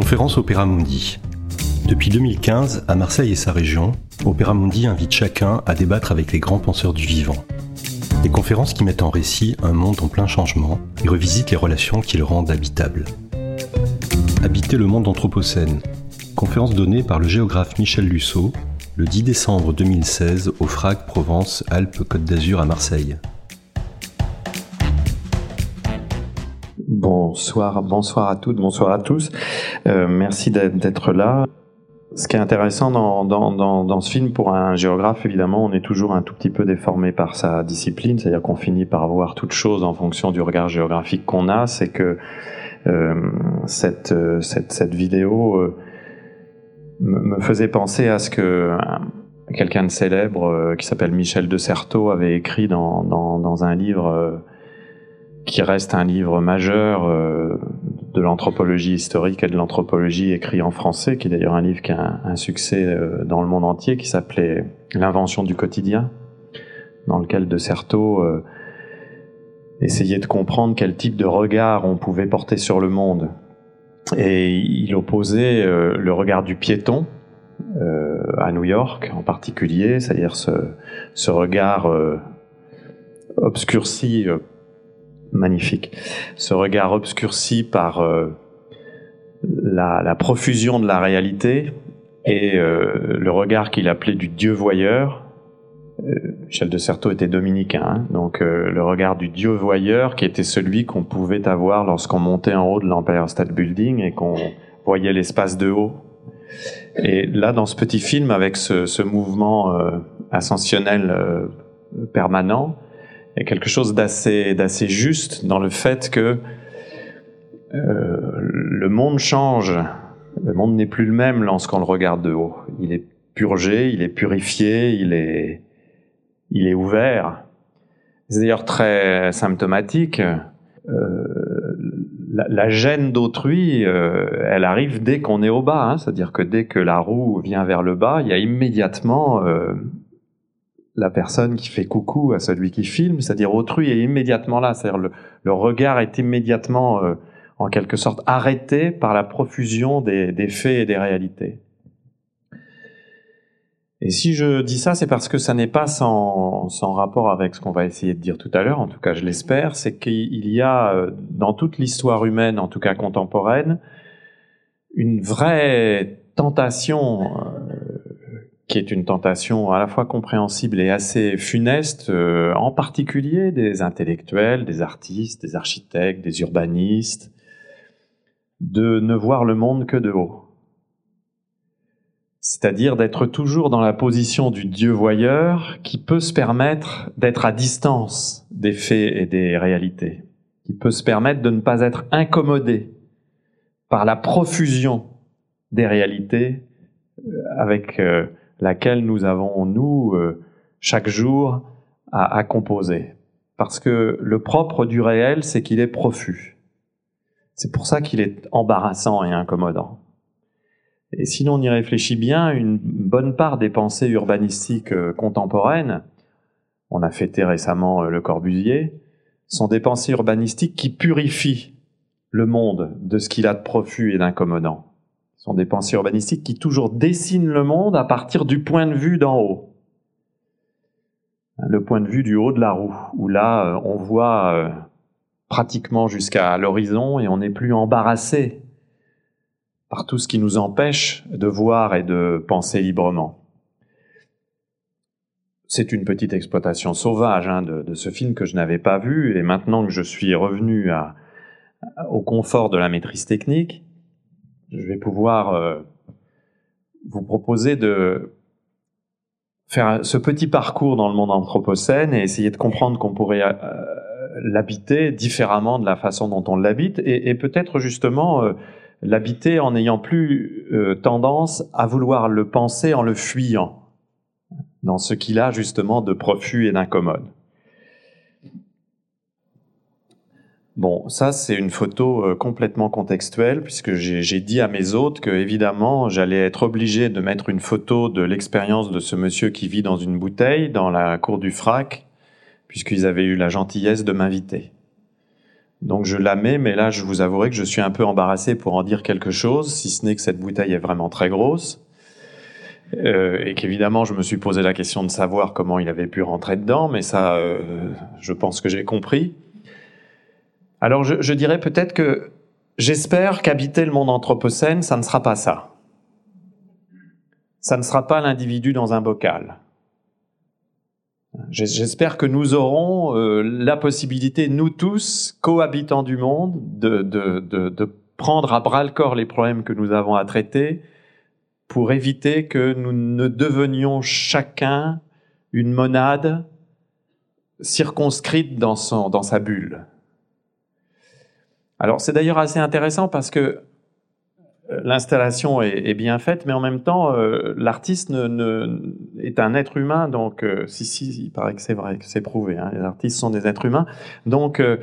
Conférence Opéra Mundi. Depuis 2015, à Marseille et sa région, Opéra Mundi invite chacun à débattre avec les grands penseurs du vivant. Des conférences qui mettent en récit un monde en plein changement et revisitent les relations qui le rendent habitable. Habiter le monde anthropocène. Conférence donnée par le géographe Michel Lusseau le 10 décembre 2016 au FRAC Provence Alpes Côte d'Azur à Marseille. Bonsoir, bonsoir à toutes, bonsoir à tous. Euh, merci d'être là. Ce qui est intéressant dans, dans, dans, ce film, pour un géographe, évidemment, on est toujours un tout petit peu déformé par sa discipline, c'est-à-dire qu'on finit par voir toute chose en fonction du regard géographique qu'on a. C'est que euh, cette, cette, cette, vidéo euh, me faisait penser à ce que euh, quelqu'un de célèbre euh, qui s'appelle Michel de Certeau avait écrit dans, dans, dans un livre qui reste un livre majeur euh, de l'anthropologie historique et de l'anthropologie écrit en français, qui est d'ailleurs un livre qui a un, succès euh, dans le monde entier, qui s'appelait L'invention du quotidien, dans lequel De Certeau euh, essayait de comprendre quel type de regard on pouvait porter sur le monde. Et il opposait le regard du piéton, à New York en particulier, c'est-à-dire ce, ce regard obscurci magnifique. Ce regard obscurci par euh, la, profusion de la réalité et euh, le regard qu'il appelait du Dieu voyeur. Euh, Michel de Certeau était dominicain, hein. donc le regard du Dieu voyeur qui était celui qu'on pouvait avoir lorsqu'on montait en haut de l'Empire State Building et qu'on voyait l'espace de haut. Et là, dans ce petit film, avec ce, ce mouvement ascensionnel permanent, il y a quelque chose d'assez d'assez juste dans le fait que euh, le monde change. Le monde n'est plus le même lorsqu'on le regarde de haut. Il est purgé, il est purifié, il est il est ouvert. C'est d'ailleurs très symptomatique. Euh, la, gêne d'autrui, euh, elle arrive dès qu'on est au bas. Hein, C'est-à-dire que dès que la roue vient vers le bas, il y a immédiatement la personne qui fait coucou à celui qui filme, c'est-à-dire autrui est immédiatement là, c'est-à-dire le, regard est immédiatement, euh, en quelque sorte, arrêté par la profusion des, faits et des réalités. Et si je dis ça, c'est parce que ça n'est pas sans, rapport avec ce qu'on va essayer de dire tout à l'heure, en tout cas je l'espère, c'est qu'il y a euh, dans toute l'histoire humaine, en tout cas contemporaine, une vraie tentation euh, qui est une tentation à la fois compréhensible et assez funeste, euh, en particulier des intellectuels, des artistes, des architectes, des urbanistes, de ne voir le monde que de haut. C'est-à-dire d'être toujours dans la position du Dieu voyeur qui peut se permettre d'être à distance des faits et des réalités, qui peut se permettre de ne pas être incommodé par la profusion des réalités euh, avec euh, laquelle nous avons, nous, euh, chaque jour, à, composer. Parce que le propre du réel, c'est qu'il est profus. C'est pour ça qu'il est embarrassant et incommodant. Et si l'on y réfléchit bien, une bonne part des pensées urbanistiques euh, contemporaines, on a fêté récemment euh, le Corbusier, sont des pensées urbanistiques qui purifient le monde de ce qu'il a de profus et d'incommodant. Ce sont des pensées urbanistiques qui toujours dessinent le monde à partir du point de vue d'en haut. Le point de vue du haut de la roue, où là, euh, on voit euh, pratiquement jusqu'à l'horizon et on n'est plus embarrassé par tout ce qui nous empêche de voir et de penser librement. C'est une petite exploitation sauvage hein, de, ce film que je n'avais pas vu et maintenant que je suis revenu au confort de la maîtrise technique, je vais pouvoir euh, vous proposer de faire ce petit parcours dans le monde anthropocène et essayer de comprendre qu'on pourrait euh, l'habiter différemment de la façon dont on l'habite et, peut-être justement euh, l'habiter en n'ayant plus tendance à vouloir le penser en le fuyant dans ce qu'il a justement de profus et d'incommode. Bon, ça c'est une photo euh, complètement contextuelle puisque j'ai dit à mes hôtes que évidemment j'allais être obligé de mettre une photo de l'expérience de ce monsieur qui vit dans une bouteille dans la cour du frac puisqu'ils avaient eu la gentillesse de m'inviter. Donc je la mets, mais là je vous avouerai que je suis un peu embarrassé pour en dire quelque chose, si ce n'est que cette bouteille est vraiment très grosse. Euh, et qu'évidemment je me suis posé la question de savoir comment il avait pu rentrer dedans, mais ça, euh, je pense que j'ai compris. Alors je, dirais peut-être que j'espère qu'habiter le monde anthropocène, ça ne sera pas ça. Ça ne sera pas l'individu dans un bocal. J'espère que nous aurons euh, la possibilité, nous tous, cohabitants du monde, de, de, de, de prendre à bras le corps les problèmes que nous avons à traiter pour éviter que nous ne devenions chacun une monade circonscrite dans, son, dans sa bulle. Alors c'est d'ailleurs assez intéressant parce que l'installation est, bien faite, mais en même temps, euh, l'artiste est un être humain, donc euh, si, si, il paraît que c'est vrai, que c'est prouvé, hein, les artistes sont des êtres humains, donc euh,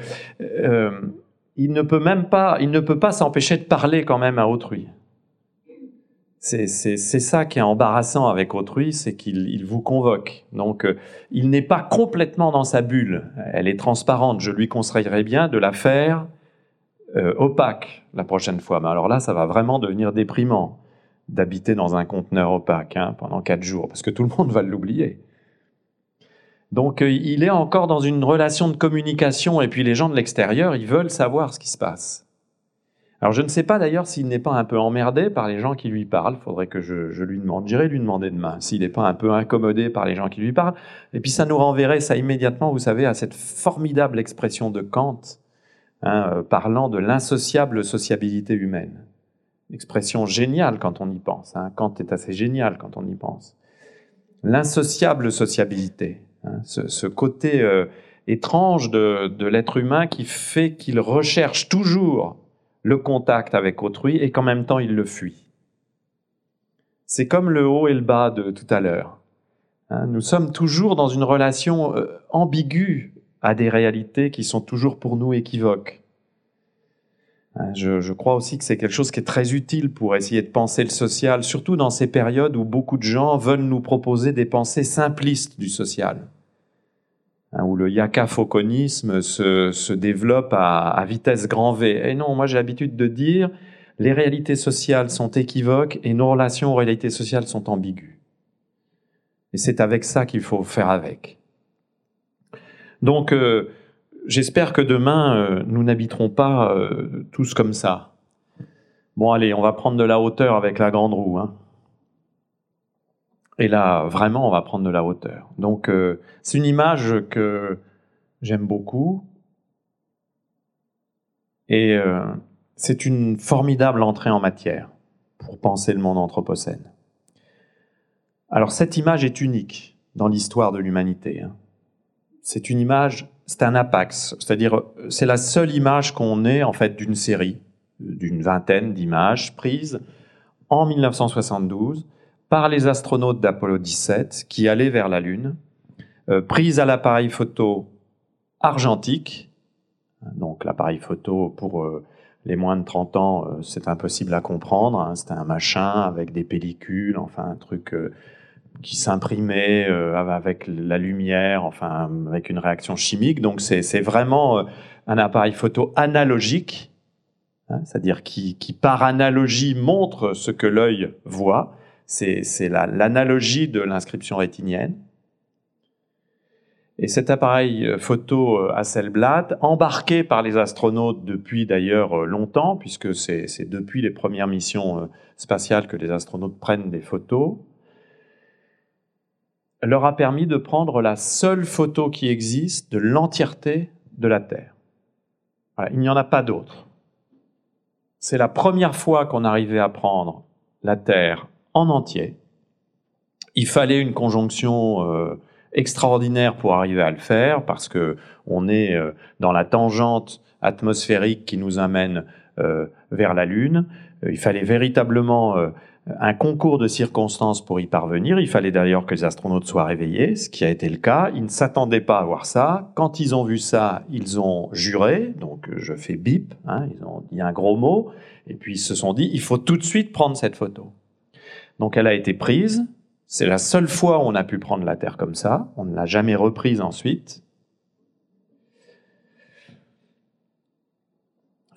il ne peut même pas, il ne peut pas s'empêcher de parler quand même à autrui. C'est ça qui est embarrassant avec autrui, c'est qu'il vous convoque. Donc, il n'est pas complètement dans sa bulle. Elle est transparente. Je lui conseillerais bien de la faire euh, opaque la prochaine fois. Mais alors là, ça va vraiment devenir déprimant d'habiter dans un conteneur opaque hein, pendant quatre jours, parce que tout le monde va l'oublier. Donc euh, il est encore dans une relation de communication, et puis les gens de l'extérieur, ils veulent savoir ce qui se passe. Alors je ne sais pas d'ailleurs s'il n'est pas un peu emmerdé par les gens qui lui parlent, il faudrait que je, lui demande, j'irai lui demander demain, s'il n'est pas un peu incommodé par les gens qui lui parlent, et puis ça nous renverrait ça immédiatement, vous savez, à cette formidable expression de Kant, Hein, euh, parlant de l'insociable sociabilité humaine. Expression géniale quand on y pense. Hein. Kant est assez génial quand on y pense. L'insociable sociabilité, hein, ce, côté euh, étrange de, l'être humain qui fait qu'il recherche toujours le contact avec autrui et qu'en même temps il le fuit. C'est comme le haut et le bas de tout à l'heure. Nous sommes toujours dans une relation euh, ambiguë à des réalités qui sont toujours pour nous équivoques. Hein, je, crois aussi que c'est quelque chose qui est très utile pour essayer de penser le social, surtout dans ces périodes où beaucoup de gens veulent nous proposer des pensées simplistes du social, hein, où le yaka-fauconisme se, développe à, à, vitesse grand V. Et non, moi j'ai l'habitude de dire, les réalités sociales sont équivoques et nos relations aux réalités sociales sont ambiguës. Et c'est avec ça qu'il faut faire avec. Donc, euh, j'espère que demain, euh, nous n'habiterons pas euh, tous comme ça. Bon, allez, on va prendre de la hauteur avec la grande roue. Hein. Et là, vraiment, on va prendre de la hauteur. Donc, c'est une image que j'aime beaucoup. Et c'est une formidable entrée en matière pour penser le monde anthropocène. Alors, cette image est unique dans l'histoire de l'humanité. Hein c'est une image, c'est un apax, c'est-à-dire c'est la seule image qu'on ait en fait d'une série, d'une vingtaine d'images prises en 1972 par les astronautes d'Apollo 17 qui allaient vers la Lune, euh, prises à l'appareil photo argentique. Donc l'appareil photo pour euh, les moins de 30 ans, euh, c'est impossible à comprendre. Hein. C'était un machin avec des pellicules, enfin un truc qui s'imprimait euh, avec la lumière, enfin avec une réaction chimique. Donc c'est vraiment euh, un appareil photo analogique, hein, c'est-à-dire qui, qui, par analogie montre ce que l'œil voit. C'est l'analogie de l'inscription rétinienne. Et cet appareil euh, photo Hasselblad, embarqué par les astronautes depuis d'ailleurs longtemps, puisque c'est depuis les premières missions spatiales que les astronautes prennent des photos, leur a permis de prendre la seule photo qui existe de l'entièreté de la Terre. il n'y en a pas d'autre. C'est la première fois qu'on arrivait à prendre la Terre en entier. Il fallait une conjonction euh, extraordinaire pour arriver à le faire parce que on est euh, dans la tangente atmosphérique qui nous amène euh, vers la Lune. il fallait véritablement un concours de circonstances pour y parvenir. Il fallait d'ailleurs que les astronautes soient réveillés, ce qui a été le cas. Ils ne s'attendaient pas à voir ça. Quand ils ont vu ça, ils ont juré, donc je fais bip, hein, ils ont dit un gros mot, et puis ils se sont dit, il faut tout de suite prendre cette photo. Donc elle a été prise. C'est la seule fois où on a pu prendre la Terre comme ça. On ne l'a jamais reprise ensuite.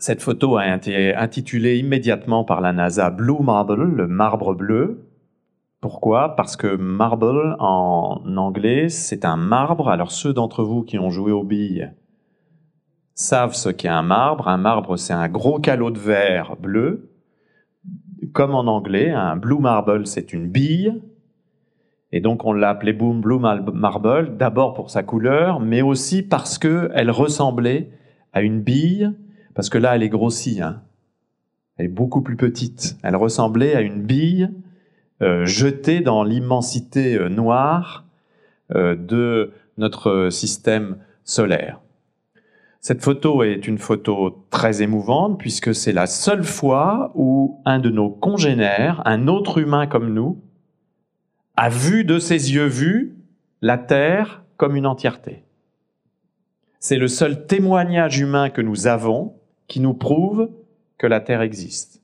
Cette photo a été intitulée immédiatement par la NASA Blue Marble, le marbre bleu. Pourquoi? Parce que marble en anglais, c'est un marbre. Alors ceux d'entre vous qui ont joué aux billes savent ce qu'est un marbre. Un marbre, c'est un gros calot de verre bleu. Comme en anglais, un blue marble, c'est une bille. Et donc on l'a appelé Boom Blue Marble, d'abord pour sa couleur, mais aussi parce qu'elle ressemblait à une bille parce que là, elle est grossie. Hein. Elle est beaucoup plus petite. Elle ressemblait à une bille euh, jetée dans l'immensité euh, noire euh, de notre système solaire. Cette photo est une photo très émouvante puisque c'est la seule fois où un de nos congénères, un autre humain comme nous, a vu de ses yeux vus la Terre comme une entièreté. C'est le seul témoignage humain que nous avons qui nous prouve que la Terre existe.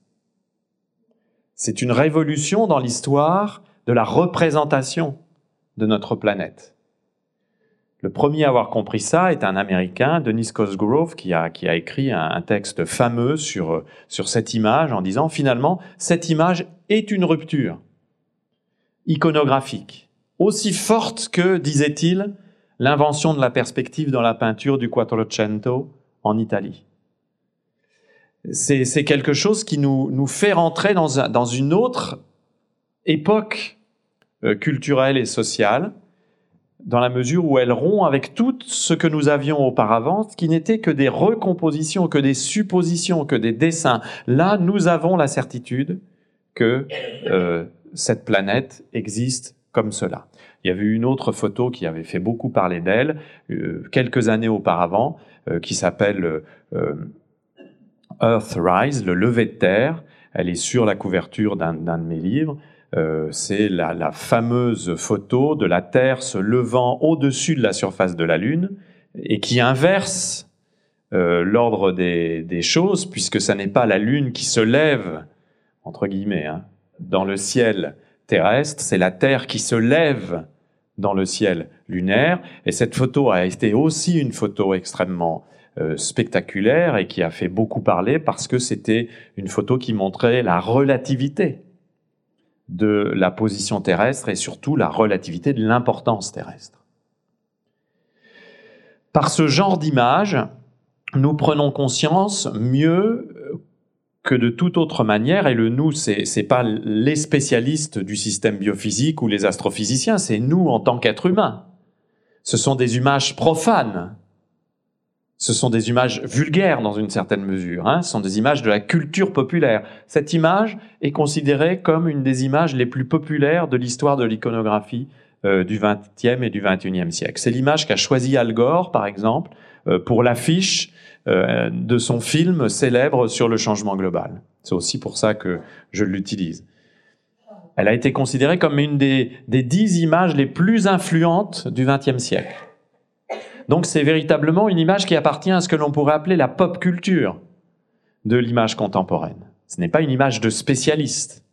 C'est une révolution dans l'histoire de la représentation de notre planète. Le premier à avoir compris ça est un Américain, Denis Cosgrove, qui a, écrit un, texte fameux sur, sur cette image en disant finalement, cette image est une rupture iconographique, aussi forte que, disait-il, l'invention de la perspective dans la peinture du Quattrocento en Italie c'est quelque chose qui nous, fait rentrer dans, dans une autre époque euh, culturelle et sociale, dans la mesure où elle rompt avec tout ce que nous avions auparavant, qui n'était que des recompositions, que des suppositions, que des dessins. Là, nous avons la certitude que euh, cette planète existe comme cela. Il y avait une autre photo qui avait fait beaucoup parler d'elle euh, quelques années auparavant, qui s'appelle Earthrise, le lever de terre. Elle est sur la couverture d'un de mes livres. Euh, c'est la, fameuse photo de la Terre se levant au-dessus de la surface de la Lune et qui inverse euh, l'ordre des, choses, puisque ce n'est pas la Lune qui se lève, entre guillemets, hein, dans le ciel terrestre, c'est la Terre qui se lève dans le ciel lunaire. Et cette photo a été aussi une photo extrêmement spectaculaire et qui a fait beaucoup parler parce que c'était une photo qui montrait la relativité de la position terrestre et surtout la relativité de l'importance terrestre. Par ce genre d'image, nous prenons conscience mieux que de toute autre manière, et le nous, c'est n'est pas les spécialistes du système biophysique ou les astrophysiciens, c'est nous en tant qu'êtres humains. Ce sont des images profanes ce sont des images vulgaires dans une certaine mesure, hein. ce sont des images de la culture populaire. Cette image est considérée comme une des images les plus populaires de l'histoire de l'iconographie euh, du XXe et du XXIe siècle. C'est l'image qu'a choisi Al Gore, par exemple, euh, pour l'affiche euh, de son film célèbre sur le changement global. C'est aussi pour ça que je l'utilise. Elle a été considérée comme une des, des dix images les plus influentes du XXe siècle. Donc c'est véritablement une image qui appartient à ce que l'on pourrait appeler la pop culture de l'image contemporaine. Ce n'est pas une image de spécialiste.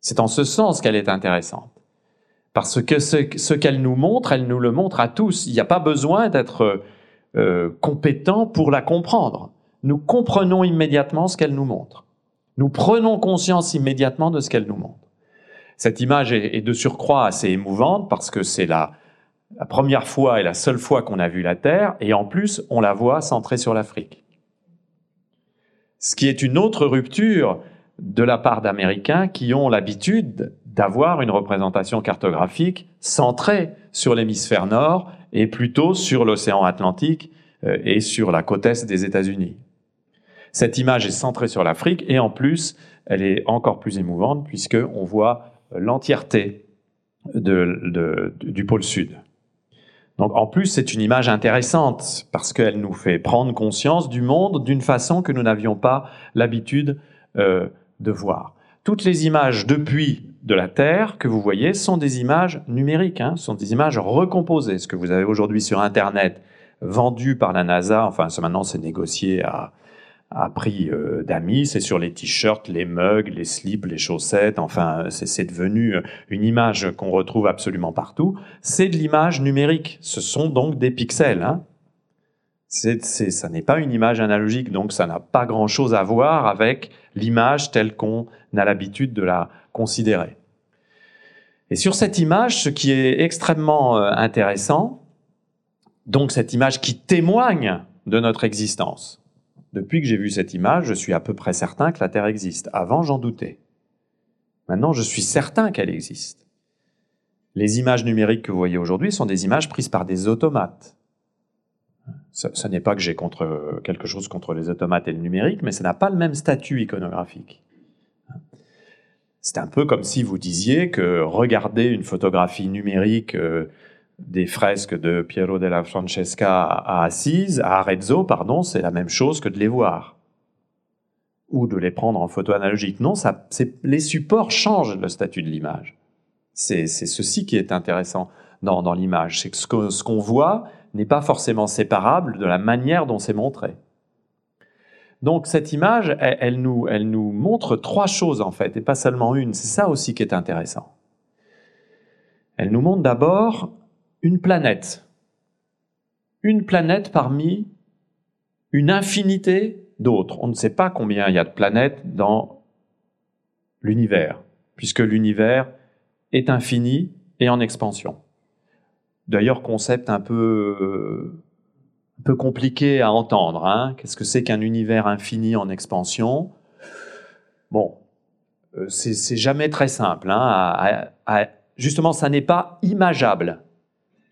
C'est en ce sens qu'elle est intéressante. Parce que ce, qu'elle nous montre, elle nous le montre à tous. Il n'y a pas besoin d'être euh, compétent pour la comprendre. Nous comprenons immédiatement ce qu'elle nous montre. Nous prenons conscience immédiatement de ce qu'elle nous montre. Cette image est de surcroît assez émouvante parce que c'est la, la première fois et la seule fois qu'on a vu la Terre, et en plus, on la voit centrée sur l'Afrique. Ce qui est une autre rupture de la part d'Américains qui ont l'habitude d'avoir une représentation cartographique centrée sur l'hémisphère nord et plutôt sur l'océan Atlantique euh, et sur la côte est des États-Unis. Cette image est centrée sur l'Afrique et en plus, elle est encore plus émouvante puisqu'on voit l'entièreté du pôle sud. Donc en plus, c'est une image intéressante parce qu'elle nous fait prendre conscience du monde d'une façon que nous n'avions pas l'habitude euh, de voir. Toutes les images depuis de la Terre que vous voyez sont des images numériques, hein, sont des images recomposées. Ce que vous avez aujourd'hui sur Internet, vendu par la NASA, enfin maintenant c'est négocié à, à prix euh, d'amis, c'est sur les t-shirts, les mugs, les slips, les chaussettes, enfin c'est devenu euh, une image qu'on retrouve absolument partout. C'est de l'image numérique, ce sont donc des pixels. Hein ça n'est pas une image analogique, donc ça n'a pas grand-chose à voir avec l'image telle qu'on a l'habitude de la considérer. Et sur cette image, ce qui est extrêmement euh, intéressant, donc cette image qui témoigne de notre existence. Depuis que j'ai vu cette image, je suis à peu près certain que la Terre existe. Avant, j'en doutais. Maintenant, je suis certain qu'elle existe. Les images numériques que vous voyez aujourd'hui sont des images prises par des automates. Ce, n'est pas que j'ai quelque chose contre les automates et le numérique, mais ça n'a pas le même statut iconographique. C'est un peu comme si vous disiez que regarder une photographie numérique euh, des fresques de Piero della Francesca à Assise, à Arezzo, pardon, c'est la même chose que de les voir ou de les prendre en photo analogique. Non, ça, les supports changent le statut de l'image. C'est ceci qui est intéressant dans, dans l'image, c'est que ce qu'on voit n'est pas forcément séparable de la manière dont c'est montré. Donc cette image, elle, nous, elle nous montre trois choses en fait, et pas seulement une. C'est ça aussi qui est intéressant. Elle nous montre d'abord une planète. Une planète parmi une infinité d'autres. On ne sait pas combien il y a de planètes dans l'univers, puisque l'univers est infini et en expansion. D'ailleurs, concept un peu, compliqué à entendre. Hein. Qu'est-ce que c'est qu'un univers infini en expansion? Bon, euh, c'est jamais très simple. Hein, justement, ça n'est pas imageable.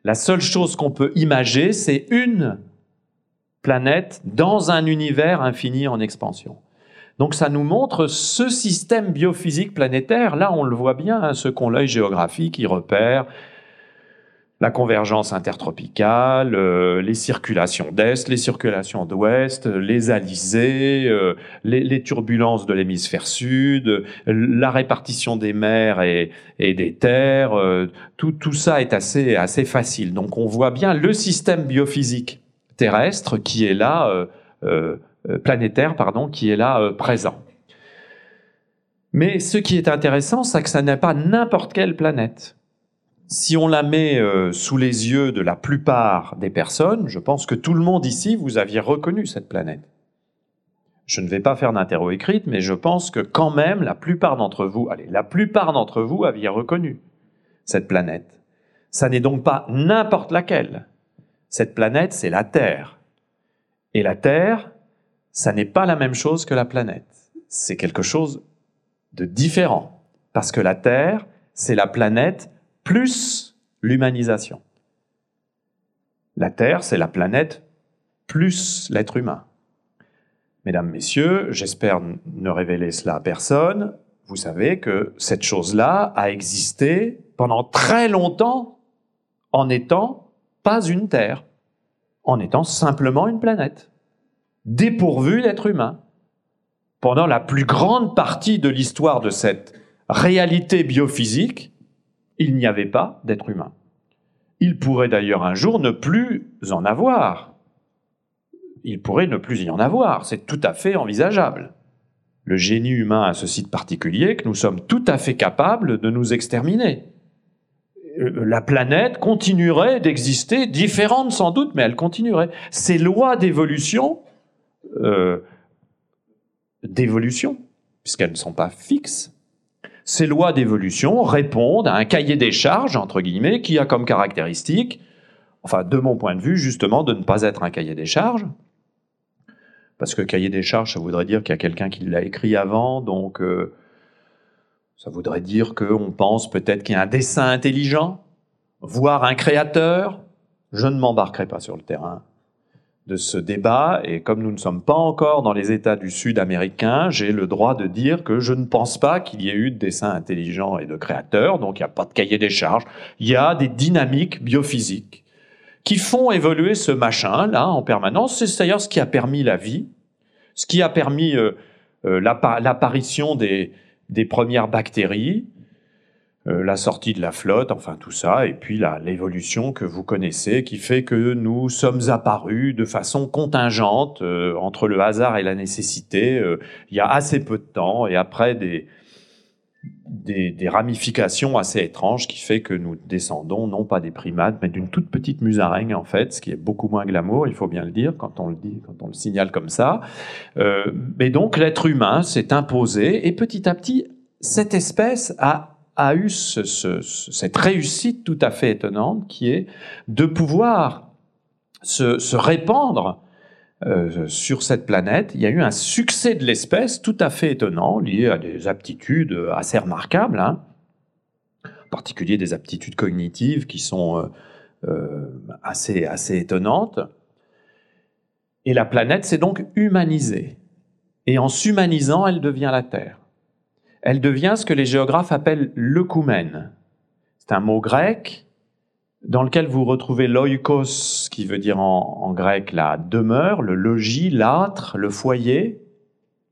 La seule chose qu'on peut imager, c'est une planète dans un univers infini en expansion. Donc ça nous montre ce système biophysique planétaire. Là, on le voit bien, hein, ceux qui l'œil géographique, qui repèrent la convergence intertropicale, euh, les circulations d'est, les circulations d'ouest, les alizés, euh, les, turbulences de l'hémisphère sud, la répartition des mers et, des terres, euh, tout, tout, ça est assez, assez facile. Donc on voit bien le système biophysique terrestre qui est là, planétaire, pardon, qui est là présent. Mais ce qui est intéressant, c'est que ça n'est pas n'importe quelle planète si on la met euh, sous les yeux de la plupart des personnes, je pense que tout le monde ici, vous aviez reconnu cette planète. Je ne vais pas faire d'interro écrite, mais je pense que quand même, la plupart d'entre vous, allez, la plupart d'entre vous aviez reconnu cette planète. Ça n'est donc pas n'importe laquelle. Cette planète, c'est la Terre. Et la Terre, ça n'est pas la même chose que la planète. C'est quelque chose de différent. Parce que la Terre, c'est la planète plus l'humanisation. La Terre, c'est la planète plus l'être humain. Mesdames, Messieurs, j'espère ne révéler cela à personne. Vous savez que cette chose-là a existé pendant très longtemps en étant pas une Terre, en étant simplement une planète, dépourvue d'être humain. Pendant la plus grande partie de l'histoire de cette réalité biophysique, il n'y avait pas d'être humain. Il pourrait d'ailleurs un jour ne plus en avoir. Il pourrait ne plus y en avoir, c'est tout à fait envisageable. Le génie humain a ce site particulier que nous sommes tout à fait capables de nous exterminer. Euh, la planète continuerait d'exister, différente sans doute, mais elle continuerait. Ces lois d'évolution, euh, d'évolution, puisqu'elles ne sont pas fixes, ces lois d'évolution répondent à un cahier des charges, entre guillemets, qui a comme caractéristique, enfin de mon point de vue, justement, de ne pas être un cahier des charges. Parce que cahier des charges, ça voudrait dire qu'il y a quelqu'un qui l'a écrit avant, donc euh, ça voudrait dire qu'on pense peut-être qu'il y a un dessin intelligent, voire un créateur. Je ne m'embarquerai pas sur le terrain de ce débat, et comme nous ne sommes pas encore dans les États du Sud américain, j'ai le droit de dire que je ne pense pas qu'il y ait eu de dessin intelligent et de créateurs, donc il n'y a pas de cahier des charges, il y a des dynamiques biophysiques qui font évoluer ce machin-là en permanence. C'est d'ailleurs ce qui a permis la vie, ce qui a permis euh, euh, l'apparition des, premières bactéries, la sortie de la flotte, enfin tout ça, et puis l'évolution que vous connaissez, qui fait que nous sommes apparus de façon contingente euh, entre le hasard et la nécessité euh, il y a assez peu de temps, et après des, des, ramifications assez étranges qui fait que nous descendons non pas des primates, mais d'une toute petite musaraigne en fait, ce qui est beaucoup moins glamour, il faut bien le dire quand on le dit, quand on le signale comme ça. Euh, mais donc l'être humain s'est imposé et petit à petit cette espèce a a eu cette réussite tout à fait étonnante qui est de pouvoir se répandre euh, sur cette planète, il y a eu un succès de l'espèce tout à fait étonnant, lié à des aptitudes assez remarquables, hein. en particulier des aptitudes cognitives qui sont euh, euh, assez, assez étonnantes. Et la planète s'est donc humanisée. Et en s'humanisant, elle devient la Terre. Elle devient ce que les géographes appellent l'œcumène. C'est un mot grec dans lequel vous retrouvez l'oikos, qui veut dire en, grec la demeure, le logis, l'âtre, le foyer,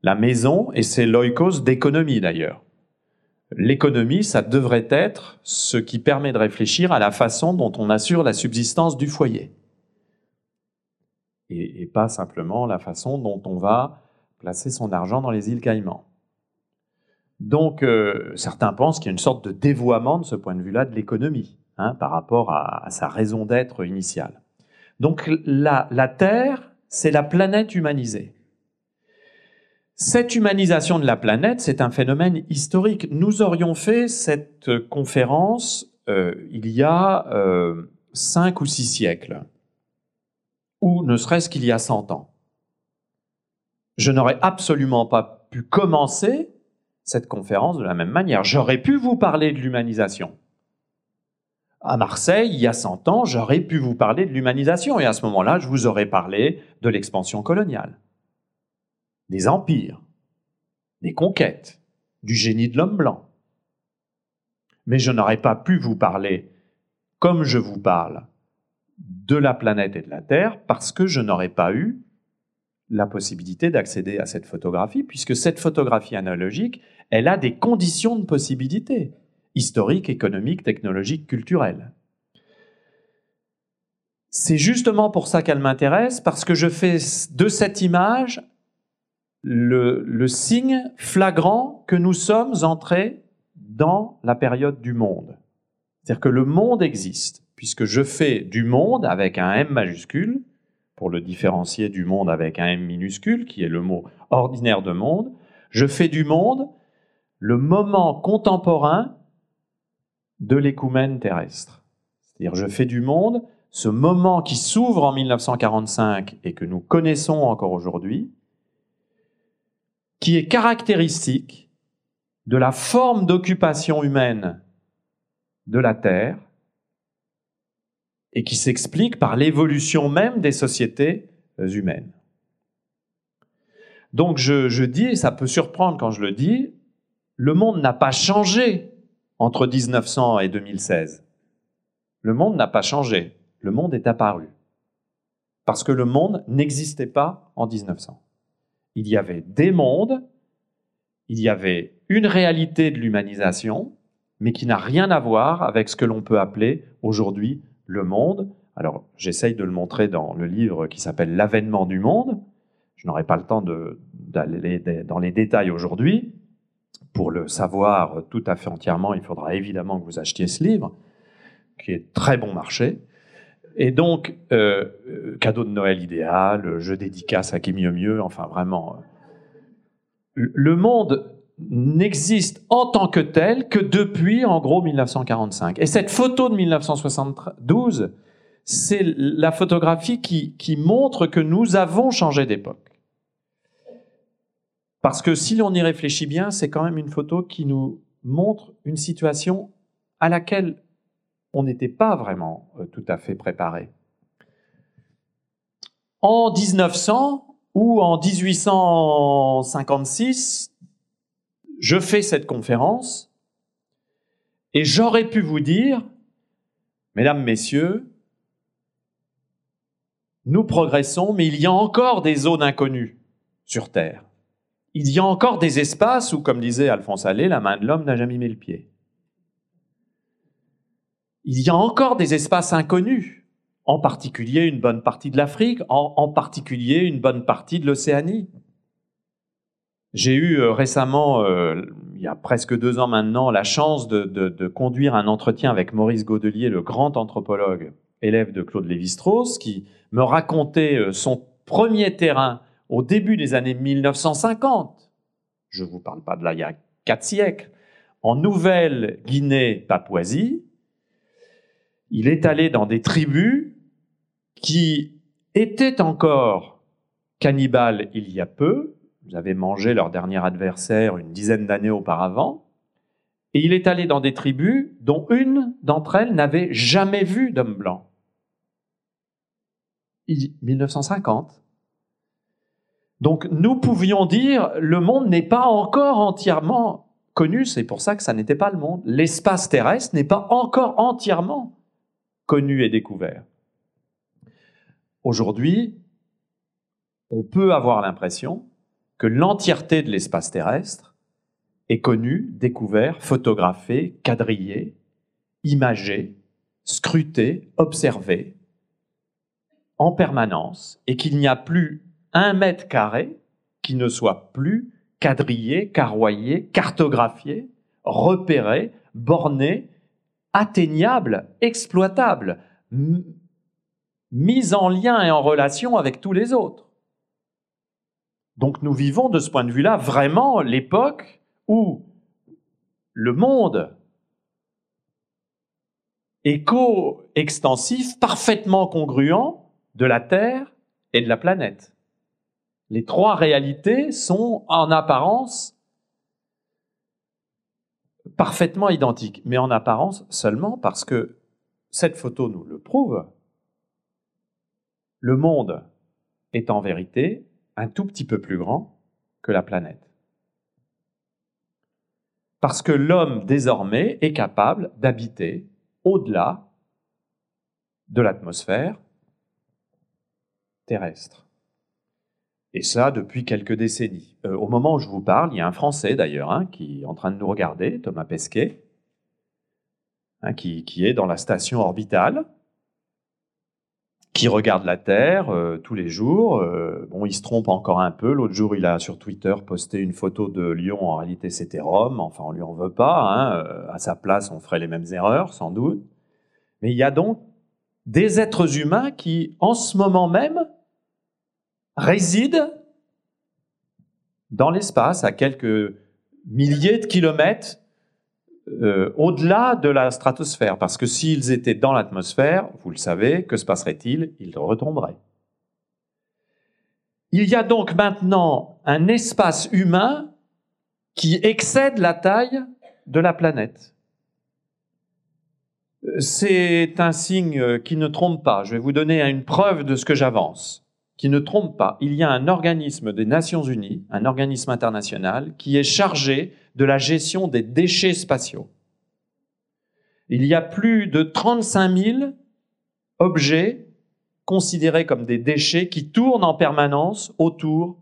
la maison, et c'est l'oikos d'économie d'ailleurs. L'économie, ça devrait être ce qui permet de réfléchir à la façon dont on assure la subsistance du foyer. Et, pas simplement la façon dont on va placer son argent dans les îles Caïmans. Donc, euh, certains pensent qu'il y a une sorte de dévoiement de ce point de vue-là de l'économie. Hein, par rapport à, sa raison d'être initiale. Donc la, la Terre, c'est la planète humanisée. Cette humanisation de la planète, c'est un phénomène historique. Nous aurions fait cette conférence euh, il y a euh, cinq ou six siècles, ou ne serait-ce qu'il y a cent ans. Je n'aurais absolument pas pu commencer cette conférence de la même manière. J'aurais pu vous parler de l'humanisation à Marseille, il y a 100 ans, j'aurais pu vous parler de l'humanisation et à ce moment-là, je vous aurais parlé de l'expansion coloniale, des empires, des conquêtes, du génie de l'homme blanc. Mais je n'aurais pas pu vous parler, comme je vous parle, de la planète et de la Terre parce que je n'aurais pas eu la possibilité d'accéder à cette photographie, puisque cette photographie analogique, elle a des conditions de possibilité historique, économique, technologique, culturelle. C'est justement pour ça qu'elle m'intéresse, parce que je fais de cette image le, signe flagrant que nous sommes entrés dans la période du monde. C'est-à-dire que le monde existe, puisque je fais du monde avec un M majuscule, pour le différencier du monde avec un M minuscule, qui est le mot ordinaire de monde, je fais du monde le moment contemporain de l'écoumène terrestre. C'est-à-dire, je fais du monde ce moment qui s'ouvre en 1945 et que nous connaissons encore aujourd'hui, qui est caractéristique de la forme d'occupation humaine de la Terre et qui s'explique par l'évolution même des sociétés humaines. Donc je, je, dis, et ça peut surprendre quand je le dis, le monde n'a pas changé entre 1900 et 2016. Le monde n'a pas changé, le monde est apparu. Parce que le monde n'existait pas en 1900. Il y avait des mondes, il y avait une réalité de l'humanisation, mais qui n'a rien à voir avec ce que l'on peut appeler aujourd'hui le monde. Alors, j'essaye de le montrer dans le livre qui s'appelle L'avènement du monde. Je n'aurai pas le temps d'aller dans les détails aujourd'hui, pour le savoir tout à fait entièrement, il faudra évidemment que vous achetiez ce livre, qui est très bon marché. Et donc, euh, euh, cadeau de Noël idéal, je dédicace à qui mieux mieux, enfin vraiment. Euh, le monde n'existe en tant que tel que depuis, en gros, 1945. Et cette photo de 1972, c'est la photographie qui montre que nous avons changé d'époque. Parce que si l'on y réfléchit bien, c'est quand même une photo qui nous montre une situation à laquelle on n'était pas vraiment euh, tout à fait préparé. En 1900 ou en 1856, je fais cette conférence et j'aurais pu vous dire, mesdames, messieurs, nous progressons, mais il y a encore des zones inconnues sur Terre il y a encore des espaces où, comme disait Alphonse Allais, la main de l'homme n'a jamais mis le pied. Il y a encore des espaces inconnus, en particulier une bonne partie de l'Afrique, en, particulier une bonne partie de l'Océanie. J'ai eu euh, récemment, euh, il y a presque deux ans maintenant, la chance de, conduire un entretien avec Maurice Godelier, le grand anthropologue, élève de Claude Lévi-Strauss, qui me racontait euh, son premier terrain au début des années 1950. Je ne vous parle pas de là il y a quatre siècles. En Nouvelle-Guinée-Papouasie, il est allé dans des tribus qui étaient encore cannibales il y a peu, vous avez mangé leur dernier adversaire une dizaine d'années auparavant. Et il est allé dans des tribus dont une d'entre elles n'avait jamais vu d'homme blanc. 1950. Donc nous pouvions dire le monde n'est pas encore entièrement connu, c'est pour ça que ça n'était pas le monde. L'espace terrestre n'est pas encore entièrement connu et découvert. Aujourd'hui, on peut avoir l'impression que l'entièreté de l'espace terrestre est connue, découvert, photographié, quadrillé, imagé, scruté, observé en permanence et qu'il n'y a plus un mètre carré qui ne soit plus quadrillé, carroyé, cartographié, repéré, borné, atteignable, exploitable, mis en lien et en relation avec tous les autres. Donc nous vivons de ce point de vue-là vraiment l'époque où le monde est co-extensif, parfaitement congruent de la Terre et de la planète. Les trois réalités sont en apparence parfaitement identiques, mais en apparence seulement parce que cette photo nous le prouve. Le monde est en vérité un tout petit peu plus grand que la planète. Parce que l'homme désormais est capable d'habiter au-delà de l'atmosphère terrestre. Et ça depuis quelques décennies. Euh, au moment où je vous parle, il y a un Français d'ailleurs hein, qui est en train de nous regarder, Thomas Pesquet, hein, qui, est dans la station orbitale qui regarde la Terre euh, tous les jours. Euh, bon, il se trompe encore un peu. L'autre jour, il a sur Twitter posté une photo de Lyon. En réalité, c'était Rome. Enfin, on lui en veut pas. Hein. À sa place, on ferait les mêmes erreurs, sans doute. Mais il y a donc des êtres humains qui, en ce moment même, résident dans l'espace, à quelques milliers de kilomètres euh, au-delà de la stratosphère, parce que s'ils étaient dans l'atmosphère, vous le savez, que se passerait-il? Ils retomberaient. Il y a donc maintenant un espace humain qui excède la taille de la planète. C'est un signe qui ne trompe pas. Je vais vous donner une preuve de ce que j'avance qui ne trompe pas. Il y a un organisme des Nations Unies, un organisme international, qui est chargé de la gestion des déchets spatiaux. Il y a plus de 35 000 objets considérés comme des déchets qui tournent en permanence autour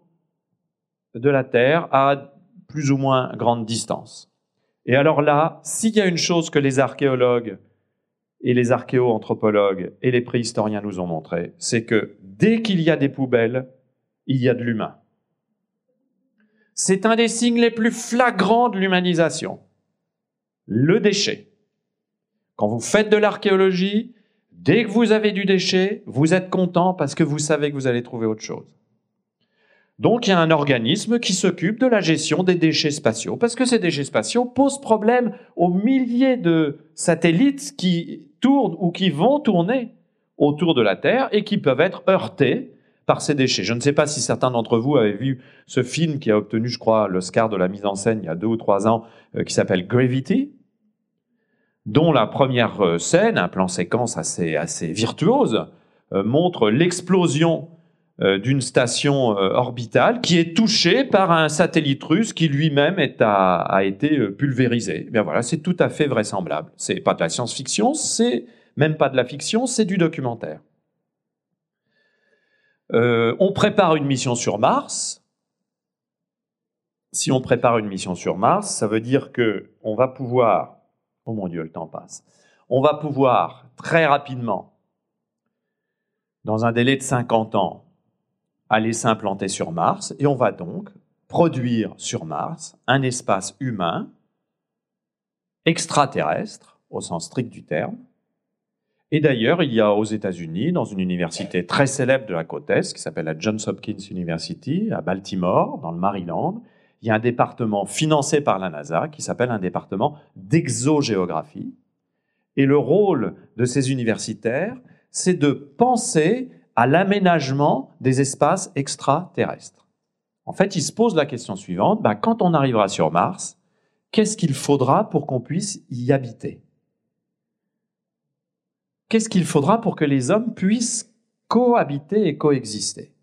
de la Terre à plus ou moins grande distance. Et alors là, s'il y a une chose que les archéologues et les archéo-anthropologues et les préhistoriens nous ont montré, c'est que dès qu'il y a des poubelles, il y a de l'humain. C'est un des signes les plus flagrants de l'humanisation. Le déchet. Quand vous faites de l'archéologie, dès que vous avez du déchet, vous êtes content parce que vous savez que vous allez trouver autre chose. Donc il y a un organisme qui s'occupe de la gestion des déchets spatiaux, parce que ces déchets spatiaux posent problème aux milliers de satellites qui tournent ou qui vont tourner autour de la Terre et qui peuvent être heurtés par ces déchets. Je ne sais pas si certains d'entre vous avaient vu ce film qui a obtenu, je crois, l'Oscar de la mise en scène il y a deux ou trois ans, euh, qui s'appelle Gravity, dont la première euh, scène, un plan séquence assez, assez virtuose, euh, montre l'explosion d'une station orbitale qui est touchée par un satellite russe qui lui-même a, été pulvérisé. Bien voilà, c'est tout à fait vraisemblable. C'est pas de la science-fiction, c'est même pas de la fiction, c'est du documentaire. Euh, on prépare une mission sur Mars. Si on prépare une mission sur Mars, ça veut dire que on va pouvoir, oh mon Dieu, le temps passe, on va pouvoir très rapidement, dans un délai de 50 ans, aller s'implanter sur Mars et on va donc produire sur Mars un espace humain extraterrestre, au sens strict du terme. Et d'ailleurs, il y a aux États-Unis, dans une université très célèbre de la côte Est, qui s'appelle la Johns Hopkins University, à Baltimore, dans le Maryland, il y a un département financé par la NASA qui s'appelle un département d'exogéographie. Et le rôle de ces universitaires, c'est de penser à l'aménagement des espaces extraterrestres. En fait, ils se posent la question suivante, bah, quand on arrivera sur Mars, qu'est-ce qu'il faudra pour qu'on puisse y habiter? Qu'est-ce qu'il faudra pour que les hommes puissent cohabiter et coexister?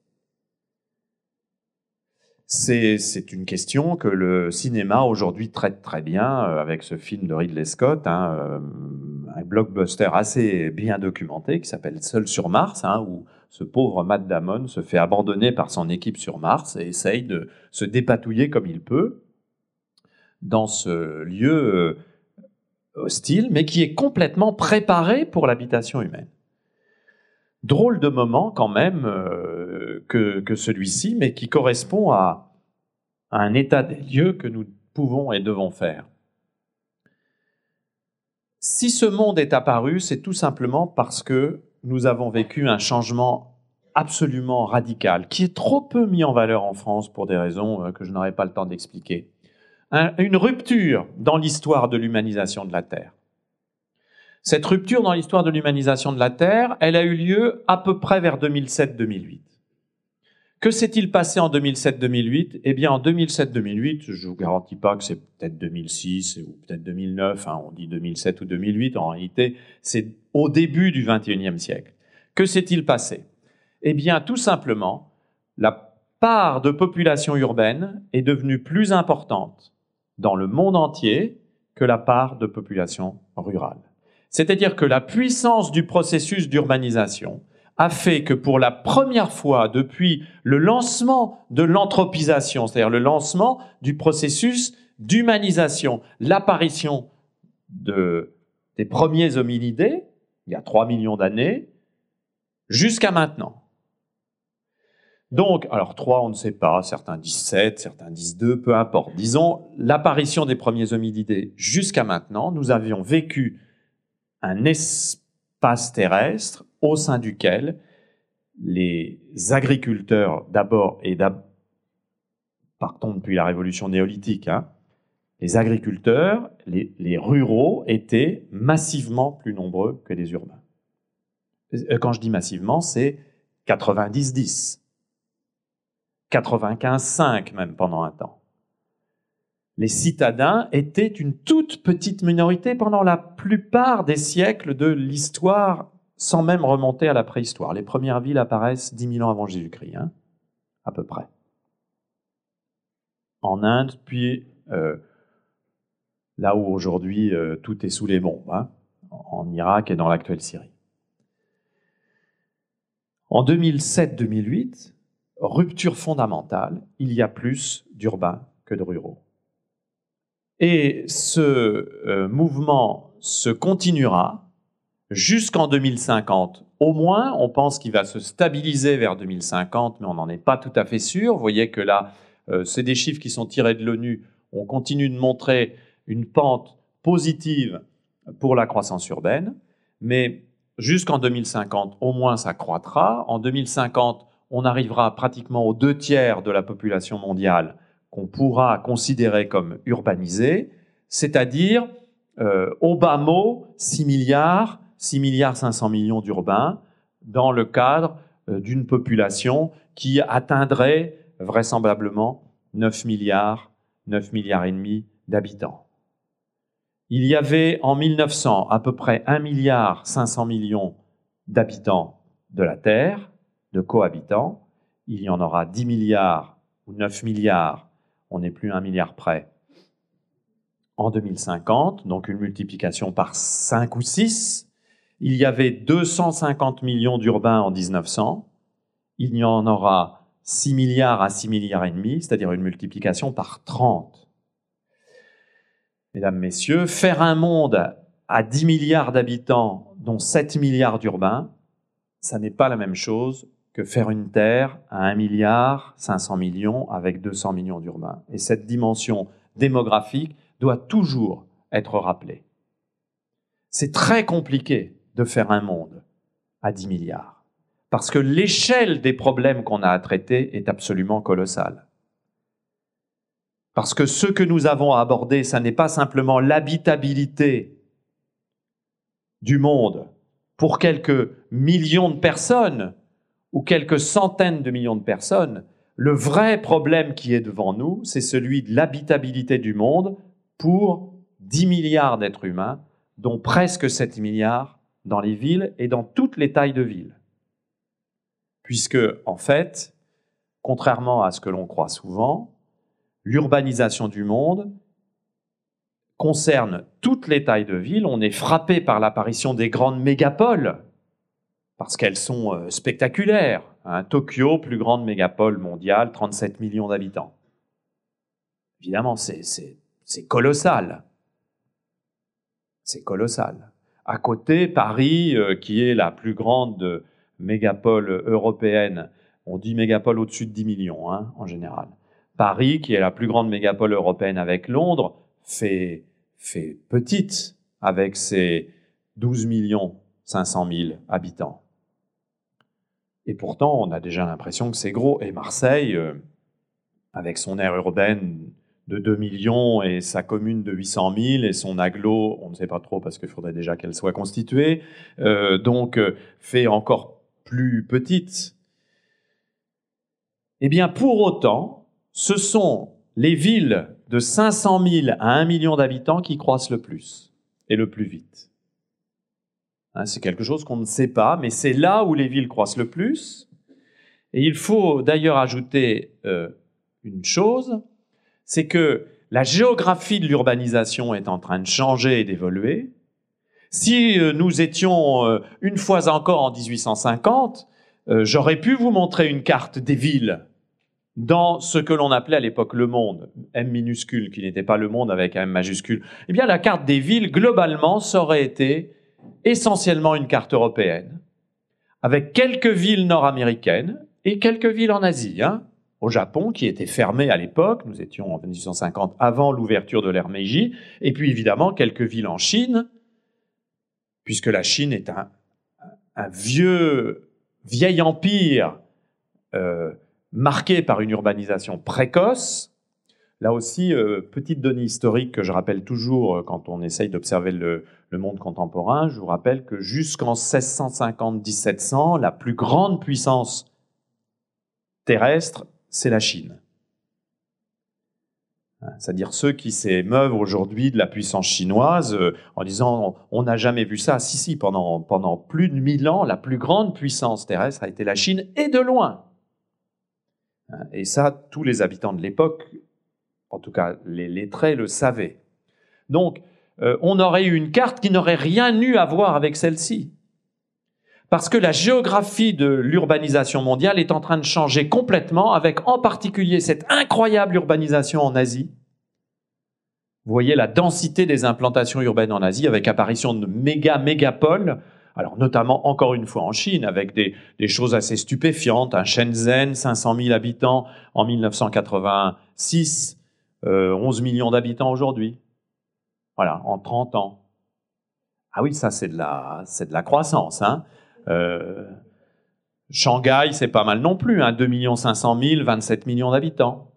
C'est une question que le cinéma aujourd'hui traite très bien euh, avec ce film de Ridley Scott, hein, euh, un blockbuster assez bien documenté qui s'appelle Seul sur Mars, hein, où ce pauvre Matt Damon se fait abandonner par son équipe sur Mars et essaye de se dépatouiller comme il peut. Dans ce lieu euh, hostile, mais qui est complètement préparé pour l'habitation humaine. Drôle de moment quand même euh, que, celui-ci, mais qui correspond à, un état des lieux que nous pouvons et devons faire. Si ce monde est apparu, c'est tout simplement parce que nous avons vécu un changement absolument radical, qui est trop peu mis en valeur en France pour des raisons euh, que je n'aurai pas le temps d'expliquer. Une rupture dans l'histoire de l'humanisation de la Terre. Cette rupture dans l'histoire de l'humanisation de la Terre, elle a eu lieu à peu près vers 2007-2008. Que s'est-il passé en 2007-2008 Eh bien, en 2007-2008, je ne vous garantis pas que c'est peut-être 2006 ou peut-être 2009, hein, on dit 2007 ou 2008, en réalité, c'est au début du XXIe siècle. Que s'est-il passé Eh bien, tout simplement, la part de population urbaine est devenue plus importante dans le monde entier que la part de population rurale. C'est-à-dire que la puissance du processus d'urbanisation a fait que pour la première fois depuis le lancement de l'anthropisation, c'est-à-dire le lancement du processus d'humanisation, l'apparition de, des premiers hominidés, il y a 3 millions d'années, jusqu'à maintenant. Donc, alors 3, on ne sait pas, certains disent 7, certains disent 2, peu importe. Disons, l'apparition des premiers hominidés jusqu'à maintenant, nous avions vécu un espace terrestre au sein duquel les agriculteurs d'abord et d'abord, partons depuis la révolution néolithique, hein, les agriculteurs, les, ruraux étaient massivement plus nombreux que les urbains. Euh, quand je dis massivement, c'est 90-10, 95-5 même pendant un temps les citadins étaient une toute petite minorité pendant la plupart des siècles de l'histoire, sans même remonter à la préhistoire. Les premières villes apparaissent 10 000 ans avant Jésus-Christ, hein, à peu près. En Inde, puis euh, là où aujourd'hui euh, tout est sous les bombes, hein, en Irak et dans l'actuelle Syrie. En 2007-2008, rupture fondamentale, il y a plus d'urbains que de ruraux. Et ce euh, mouvement se continuera jusqu'en 2050. Au moins, on pense qu'il va se stabiliser vers 2050, mais on n'en est pas tout à fait sûr. Vous voyez que là, euh, c'est des chiffres qui sont tirés de l'ONU. On continue de montrer une pente positive pour la croissance urbaine, mais jusqu'en 2050, au moins ça croîtra. En 2050, on arrivera pratiquement aux deux tiers de la population mondiale qu'on pourra considérer comme urbanisé, c'est-à-dire, euh, au bas mot, 6 milliards, 6 milliards 500 millions d'urbains, dans le cadre euh, d'une population qui atteindrait vraisemblablement 9 milliards, 9 milliards et demi d'habitants. Il y avait en 1900 à peu près 1 milliard 500 millions d'habitants de la Terre, de cohabitants. Il y en aura 10 milliards ou 9 milliards on n'est plus à un milliard près. En 2050, donc une multiplication par 5 ou 6, il y avait 250 millions d'urbains en 1900, il y en aura 6 milliards à 6 milliards et demi, c'est-à-dire une multiplication par 30. Mesdames, Messieurs, faire un monde à 10 milliards d'habitants, dont 7 milliards d'urbains, ça n'est pas la même chose que faire une Terre à 1 milliard 500 millions avec 200 millions d'urbains. Et cette dimension démographique doit toujours être rappelée. C'est très compliqué de faire un monde à 10 milliards, parce que l'échelle des problèmes qu'on a à traiter est absolument colossale. Parce que ce que nous avons à aborder, ça n'est pas simplement l'habitabilité du monde pour quelques millions de personnes ou quelques centaines de millions de personnes. Le vrai problème qui est devant nous, c'est celui de l'habitabilité du monde pour 10 milliards d'êtres humains, dont presque 7 milliards dans les villes et dans toutes les tailles de villes. Puisque, en fait, contrairement à ce que l'on croit souvent, l'urbanisation du monde concerne toutes les tailles de villes. On est frappé par l'apparition des grandes mégapoles, parce qu'elles sont euh, spectaculaires. Hein. Tokyo, plus grande mégapole mondiale, 37 millions d'habitants. Évidemment, c'est colossal. C'est colossal. À côté, Paris, euh, qui est la plus grande mégapole européenne, on dit mégapole au-dessus de 10 millions hein, en général. Paris, qui est la plus grande mégapole européenne avec Londres, fait, fait petite avec ses 12 millions 500 000 habitants. Et pourtant, on a déjà l'impression que c'est gros. Et Marseille, euh, avec son aire urbaine de 2 millions et sa commune de 800 000 et son aglo, on ne sait pas trop parce qu'il faudrait déjà qu'elle soit constituée, euh, donc euh, fait encore plus petite. Eh bien, pour autant, ce sont les villes de 500 000 à 1 million d'habitants qui croissent le plus et le plus vite. Hein, c'est quelque chose qu'on ne sait pas, mais c'est là où les villes croissent le plus. Et il faut d'ailleurs ajouter euh, une chose, c'est que la géographie de l'urbanisation est en train de changer et d'évoluer. Si euh, nous étions euh, une fois encore en 1850, j'aurais pu vous montrer une carte des villes dans ce que l'on appelait à l'époque le monde, M minuscule, qui n'était pas le monde avec un M majuscule, eh bien la carte des villes, globalement, ça aurait été essentiellement une carte européenne, avec quelques villes nord-américaines et quelques villes en Asie. Hein. Au Japon, qui était fermé à l'époque, nous étions en 1850 avant l'ouverture de l'ère Meiji, et puis évidemment quelques villes en Chine, puisque la Chine est un, vieux, vieil empire euh, marqué par une urbanisation précoce. Là aussi, euh, petite donnée historique que je rappelle toujours euh, quand on essaye d'observer le, monde contemporain, je vous rappelle que jusqu'en 1650-1700, la plus grande puissance terrestre, c'est la Chine. Hein, c'est-à-dire ceux qui s'émeuvent aujourd'hui de la puissance chinoise euh, en disant on n'a jamais vu ça. Si, si, pendant, plus de mille ans, la plus grande puissance terrestre a été la Chine, et de loin. Hein, et ça, tous les habitants de l'époque, en tout cas les lettrés, le savaient. Donc, euh, on aurait eu une carte qui n'aurait rien eu à voir avec celle-ci. Parce que la géographie de l'urbanisation mondiale est en train de changer complètement, avec en particulier cette incroyable urbanisation en Asie. Vous voyez la densité des implantations urbaines en Asie, avec apparition de méga mégapoles alors notamment encore une fois en Chine, avec des, choses assez stupéfiantes. Un Shenzhen, 500 000 habitants en 1986, 11 euh, millions d'habitants aujourd'hui. Voilà, en 30 ans. Ah oui, ça c'est de la, de la croissance. Hein. Euh, Shanghai, c'est pas mal non plus, hein, 2 500 000, 27 millions d'habitants.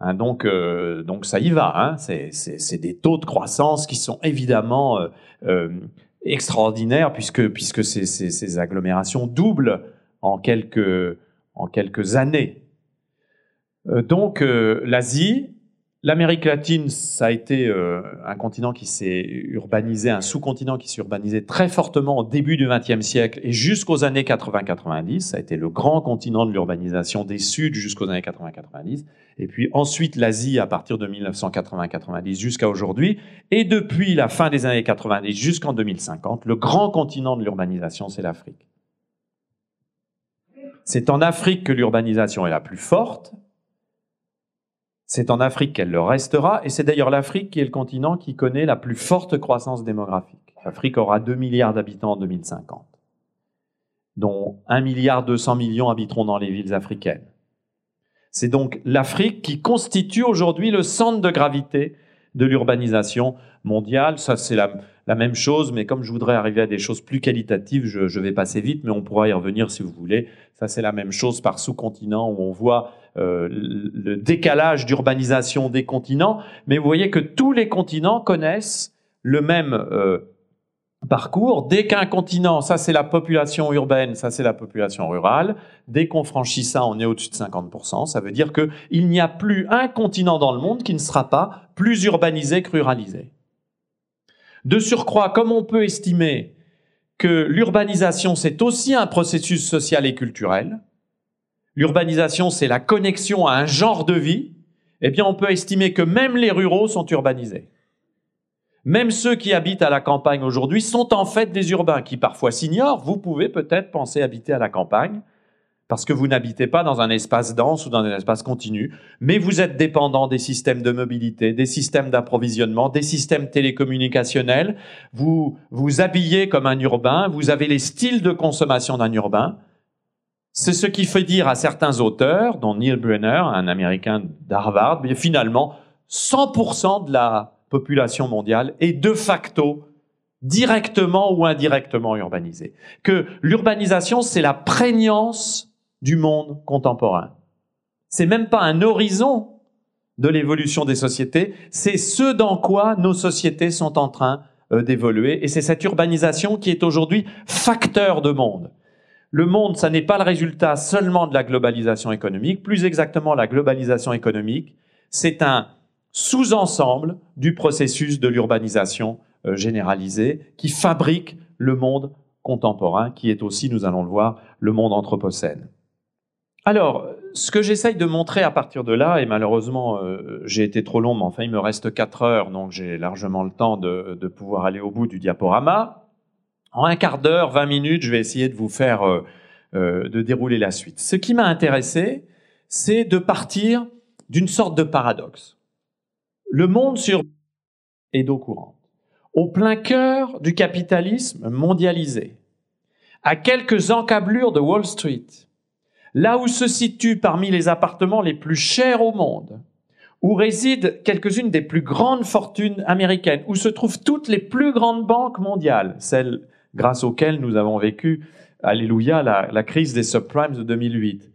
Hein, donc, euh, donc ça y va. Hein. C'est, des taux de croissance qui sont évidemment extraordinaire puisque, puisque ces, ces, agglomérations doublent en quelques, en quelques années. Euh, donc euh, l'Asie, l'Amérique latine, ça a été euh, un continent qui s'est urbanisé, un sous-continent qui s'est urbanisé très fortement au début du XXe siècle et jusqu'aux années 80-90. Ça a été le grand continent de l'urbanisation des Suds jusqu'aux années 80-90. Et puis ensuite l'Asie à partir de 1980-90 jusqu'à aujourd'hui. Et depuis la fin des années 90 jusqu'en 2050, le grand continent de l'urbanisation, c'est l'Afrique. C'est en Afrique que l'urbanisation est la plus forte. C'est en Afrique qu'elle le restera. Et c'est d'ailleurs l'Afrique qui est le continent qui connaît la plus forte croissance démographique. L'Afrique aura 2 milliards d'habitants en 2050. dont 1 milliard 200 millions habiteront dans les villes africaines. C'est donc l'Afrique qui constitue aujourd'hui le centre de gravité de l'urbanisation mondiale. Ça, c'est la, même chose, mais comme je voudrais arriver à des choses plus qualitatives, je, vais passer vite, mais on pourra y revenir si vous voulez. Ça, c'est la même chose par sous-continent où on voit euh, le décalage d'urbanisation des continents. Mais vous voyez que tous les continents connaissent le même euh, parcours. Dès qu'un continent, ça c'est la population urbaine, ça c'est la population rurale, dès qu'on franchit ça, on est au-dessus de 50%. Ça veut dire qu'il n'y a plus un continent dans le monde qui ne sera pas plus urbanisé que ruralisé. De surcroît, comme on peut estimer que l'urbanisation, c'est aussi un processus social et culturel, l'urbanisation, c'est la connexion à un genre de vie, eh bien, on peut estimer que même les ruraux sont urbanisés. Même ceux qui habitent à la campagne aujourd'hui sont en fait des urbains qui parfois s'ignorent. Vous pouvez peut-être penser habiter à la campagne parce que vous n'habitez pas dans un espace dense ou dans un espace continu, mais vous êtes dépendant des systèmes de mobilité, des systèmes d'approvisionnement, des systèmes télécommunicationnels. Vous vous habillez comme un urbain, vous avez les styles de consommation d'un urbain. C'est ce qui fait dire à certains auteurs, dont Neil Brenner, un Américain d'Harvard, finalement 100% de la population mondiale est de facto directement ou indirectement urbanisée. Que l'urbanisation, c'est la prégnance du monde contemporain. C'est même pas un horizon de l'évolution des sociétés, c'est ce dans quoi nos sociétés sont en train euh, d'évoluer, et c'est cette urbanisation qui est aujourd'hui facteur de monde. Le monde, ça n'est pas le résultat seulement de la globalisation économique, plus exactement la globalisation économique, c'est un sous-ensemble du processus de l'urbanisation euh, généralisée qui fabrique le monde contemporain, qui est aussi, nous allons le voir, le monde anthropocène. Alors, ce que j'essaye de montrer à partir de là, et malheureusement euh, j'ai été trop long, mais enfin il me reste 4 heures, donc j'ai largement le temps de, pouvoir aller au bout du diaporama. En un quart d'heure, 20 minutes, je vais essayer de vous faire, euh, de dérouler la suite. Ce qui m'a intéressé, c'est de partir d'une sorte de paradoxe. Le monde sur est d'eau courante, au plein cœur du capitalisme mondialisé, à quelques encablures de Wall Street, là où se situent parmi les appartements les plus chers au monde, où résident quelques-unes des plus grandes fortunes américaines, où se trouvent toutes les plus grandes banques mondiales, celles grâce auxquelles nous avons vécu, alléluia, la, la crise des subprimes de 2008.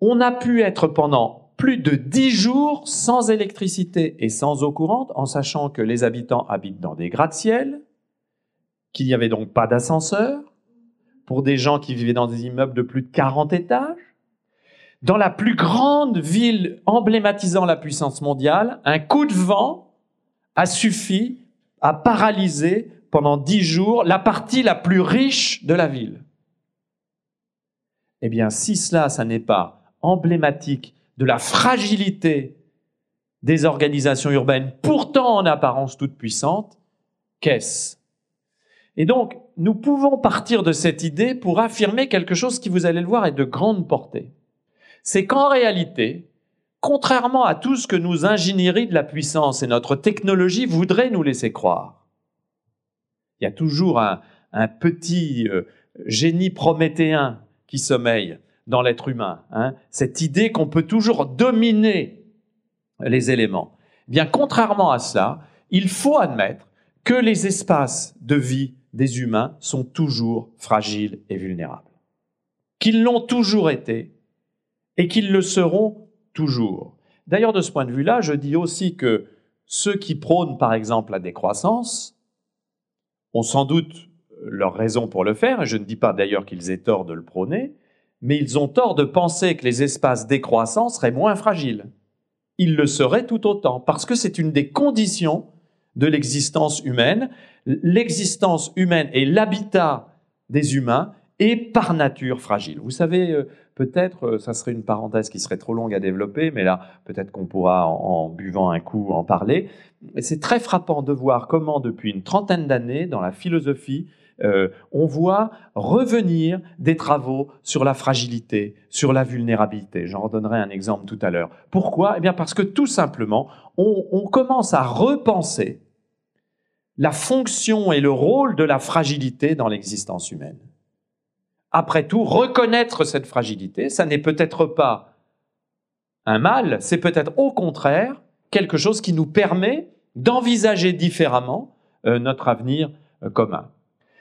On a pu être pendant plus de dix jours sans électricité et sans eau courante, en sachant que les habitants habitent dans des gratte-ciel, qu'il n'y avait donc pas d'ascenseur, pour des gens qui vivaient dans des immeubles de plus de 40 étages. Dans la plus grande ville emblématisant la puissance mondiale, un coup de vent a suffi à paralyser pendant dix jours la partie la plus riche de la ville. Eh bien, si cela, ça n'est pas emblématique de la fragilité des organisations urbaines, pourtant en apparence toutes puissantes, qu'est-ce Et donc, nous pouvons partir de cette idée pour affirmer quelque chose qui, vous allez le voir, est de grande portée. C'est qu'en réalité, contrairement à tout ce que nos ingénieries de la puissance et notre technologie voudraient nous laisser croire, il y a toujours un, petit euh, génie prométhéen qui sommeille dans l'être humain, hein, cette idée qu'on peut toujours dominer les éléments. Eh bien, contrairement à cela, il faut admettre que les espaces de vie des humains sont toujours fragiles et vulnérables. Qu'ils l'ont toujours été et qu'ils le seront toujours. D'ailleurs, de ce point de vue-là, je dis aussi que ceux qui prônent, par exemple, la décroissance ont sans doute leur raison pour le faire, et je ne dis pas d'ailleurs qu'ils aient tort de le prôner, mais ils ont tort de penser que les espaces décroissants seraient moins fragiles. Ils le seraient tout autant, parce que c'est une des conditions de l'existence humaine. L'existence humaine et l'habitat des humains est par nature fragile. Vous savez, euh, peut-être, euh, ça serait une parenthèse qui serait trop longue à développer, mais là, peut-être qu'on pourra, en, buvant un coup, en parler. C'est très frappant de voir comment, depuis une trentaine d'années, dans la philosophie, euh, on voit revenir des travaux sur la fragilité, sur la vulnérabilité. J'en redonnerai un exemple tout à l'heure. Pourquoi? Eh bien parce que tout simplement, on, commence à repenser la fonction et le rôle de la fragilité dans l'existence humaine. après tout, reconnaître cette fragilité, ça n'est peut-être pas un mal, c'est peut-être au contraire quelque chose qui nous permet d'envisager différemment euh, notre avenir euh, commun.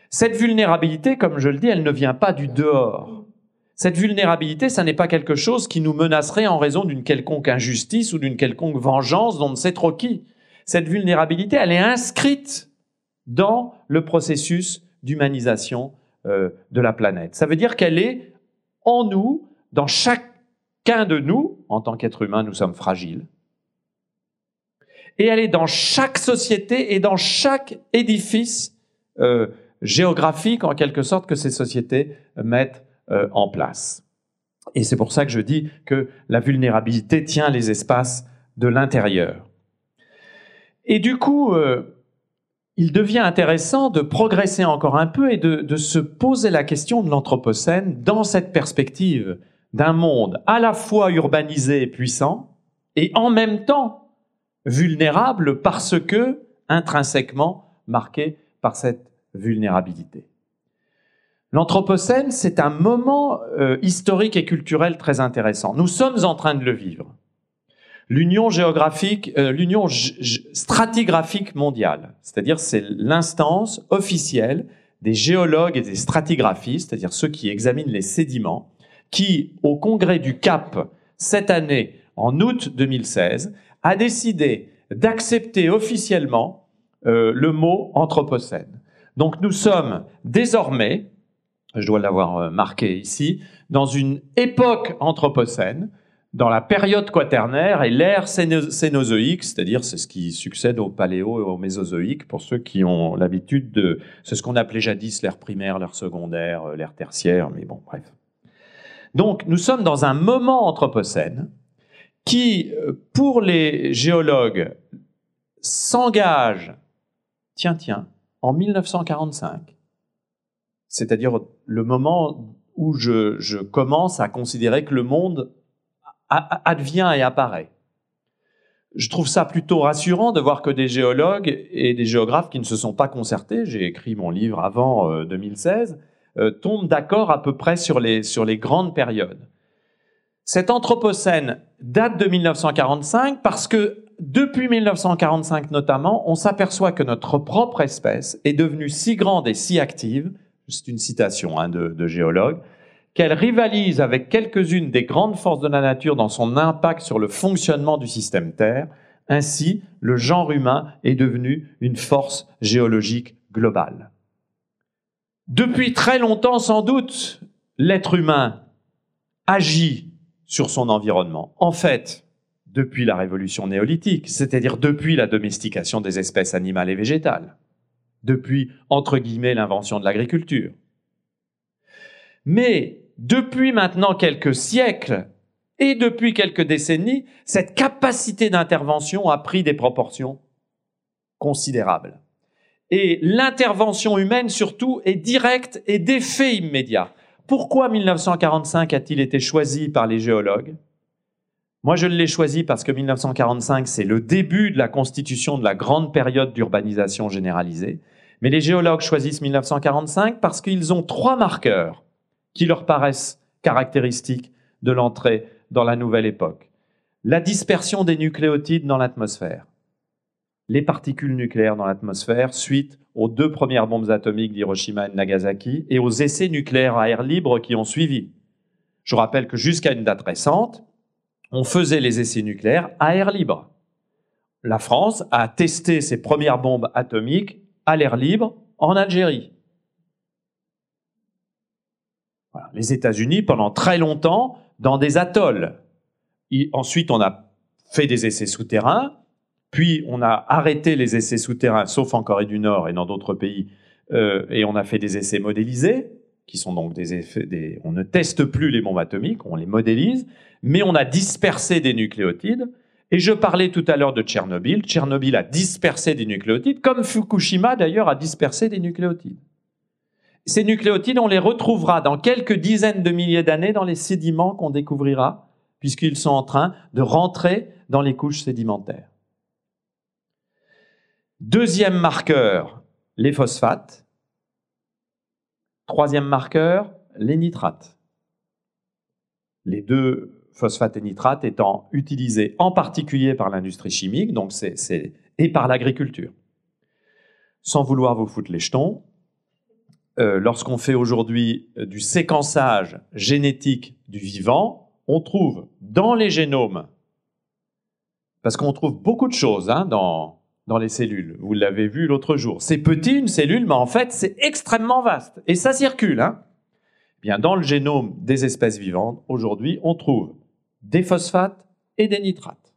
Cette vulnérabilité, comme je le dis, elle ne vient pas du dehors. Cette vulnérabilité, ça n'est pas quelque chose qui nous menacerait en raison d'une quelconque injustice ou d'une quelconque vengeance dont on ne sait trop qui. Cette vulnérabilité, elle est inscrite dans le processus d'humanisation euh, de la planète. Ça veut dire qu'elle est en nous, dans chacun de nous, en tant qu'être humain, nous sommes fragiles. Et elle est dans chaque société et dans chaque édifice euh, géographique, en quelque sorte, que ces sociétés mettent euh, en place. Et c'est pour ça que je dis que la vulnérabilité tient les espaces de l'intérieur. Et du coup, il devient intéressant de progresser encore un peu et de, se poser la question de l'Anthropocène dans cette perspective d'un monde à la fois urbanisé et puissant et en même temps vulnérable parce que intrinsèquement marqué par cette vulnérabilité. L'Anthropocène, c'est un moment euh, historique et culturel très intéressant. Nous sommes en train de le vivre l'union géographique, euh, l'union stratigraphique mondiale, c'est-à-dire c'est l'instance officielle des géologues et des stratigraphistes, c'est-à-dire ceux qui examinent les sédiments, qui, au congrès du Cap cette année, en août 2016, a décidé d'accepter officiellement euh, le mot anthropocène. Donc nous sommes désormais, je dois l'avoir euh, marqué ici, dans une époque anthropocène dans la période quaternaire et l'ère cénozoïque, c'est-à-dire c'est ce qui succède au paléo et au mésozoïque pour ceux qui ont l'habitude de... C'est ce qu'on appelait jadis l'ère primaire, l'ère secondaire, euh, l'ère tertiaire, mais bon, bref. Donc nous sommes dans un moment anthropocène qui, euh, pour les géologues, s'engage, tiens, tiens, en 1945, c'est-à-dire le moment où je, commence à considérer que le monde advient et apparaît. Je trouve ça plutôt rassurant de voir que des géologues et des géographes qui ne se sont pas concertés, j'ai écrit mon livre avant 2016, euh, euh, tombent d'accord à peu près sur les, sur les grandes périodes. Cet Anthropocène date de 1945 parce que depuis 1945 notamment, on s'aperçoit que notre propre espèce est devenue si grande et si active, c'est une citation hein, de, de géologues, qu'elle rivalise avec quelques-unes des grandes forces de la nature dans son impact sur le fonctionnement du système Terre. Ainsi, le genre humain est devenu une force géologique globale. Depuis très longtemps, sans doute, l'être humain agit sur son environnement. En fait, depuis la révolution néolithique, c'est-à-dire depuis la domestication des espèces animales et végétales, depuis, entre guillemets, l'invention de l'agriculture. Mais depuis maintenant quelques siècles et depuis quelques décennies, cette capacité d'intervention a pris des proportions considérables. Et l'intervention humaine, surtout, est directe et d'effet immédiat. Pourquoi 1945 a-t-il été choisi par les géologues? Moi, je l'ai choisi parce que 1945, c'est le début de la constitution de la grande période d'urbanisation généralisée. Mais les géologues choisissent 1945 parce qu'ils ont trois marqueurs qui leur paraissent caractéristiques de l'entrée dans la nouvelle époque. La dispersion des nucléotides dans l'atmosphère, les particules nucléaires dans l'atmosphère suite aux deux premières bombes atomiques d'Hiroshima et de Nagasaki et aux essais nucléaires à air libre qui ont suivi. Je rappelle que jusqu'à une date récente, on faisait les essais nucléaires à air libre. La France a testé ses premières bombes atomiques à l'air libre en Algérie. Les États-Unis, pendant très longtemps, dans des atolls. ensuite, on a fait des essais souterrains, puis on a arrêté les essais souterrains, sauf en Corée du Nord et dans d'autres pays, euh, et on a fait des essais modélisés, qui sont donc des effets. on ne teste plus les bombes atomiques, on les modélise, mais on a dispersé des nucléotides. Et je parlais tout à l'heure de Tchernobyl. Tchernobyl a dispersé des nucléotides, comme Fukushima d'ailleurs a dispersé des nucléotides. Ces nucléotides, on les retrouvera dans quelques dizaines de milliers d'années dans les sédiments qu'on découvrira, puisqu'ils sont en train de rentrer dans les couches sédimentaires. Deuxième marqueur, les phosphates. Troisième marqueur, les nitrates. Les deux phosphate et nitrate étant utilisés en particulier par l'industrie chimique donc et par l'agriculture. Sans vouloir vous foutre les jetons, euh, lorsqu'on fait aujourd'hui euh, du séquençage génétique du vivant, on trouve dans les génomes, parce qu'on trouve beaucoup de choses hein, dans, dans les cellules, vous l'avez vu l'autre jour, c'est petit une cellule, mais en fait c'est extrêmement vaste, et ça circule. Hein. Bien, dans le génome des espèces vivantes, aujourd'hui, on trouve des phosphates et des nitrates.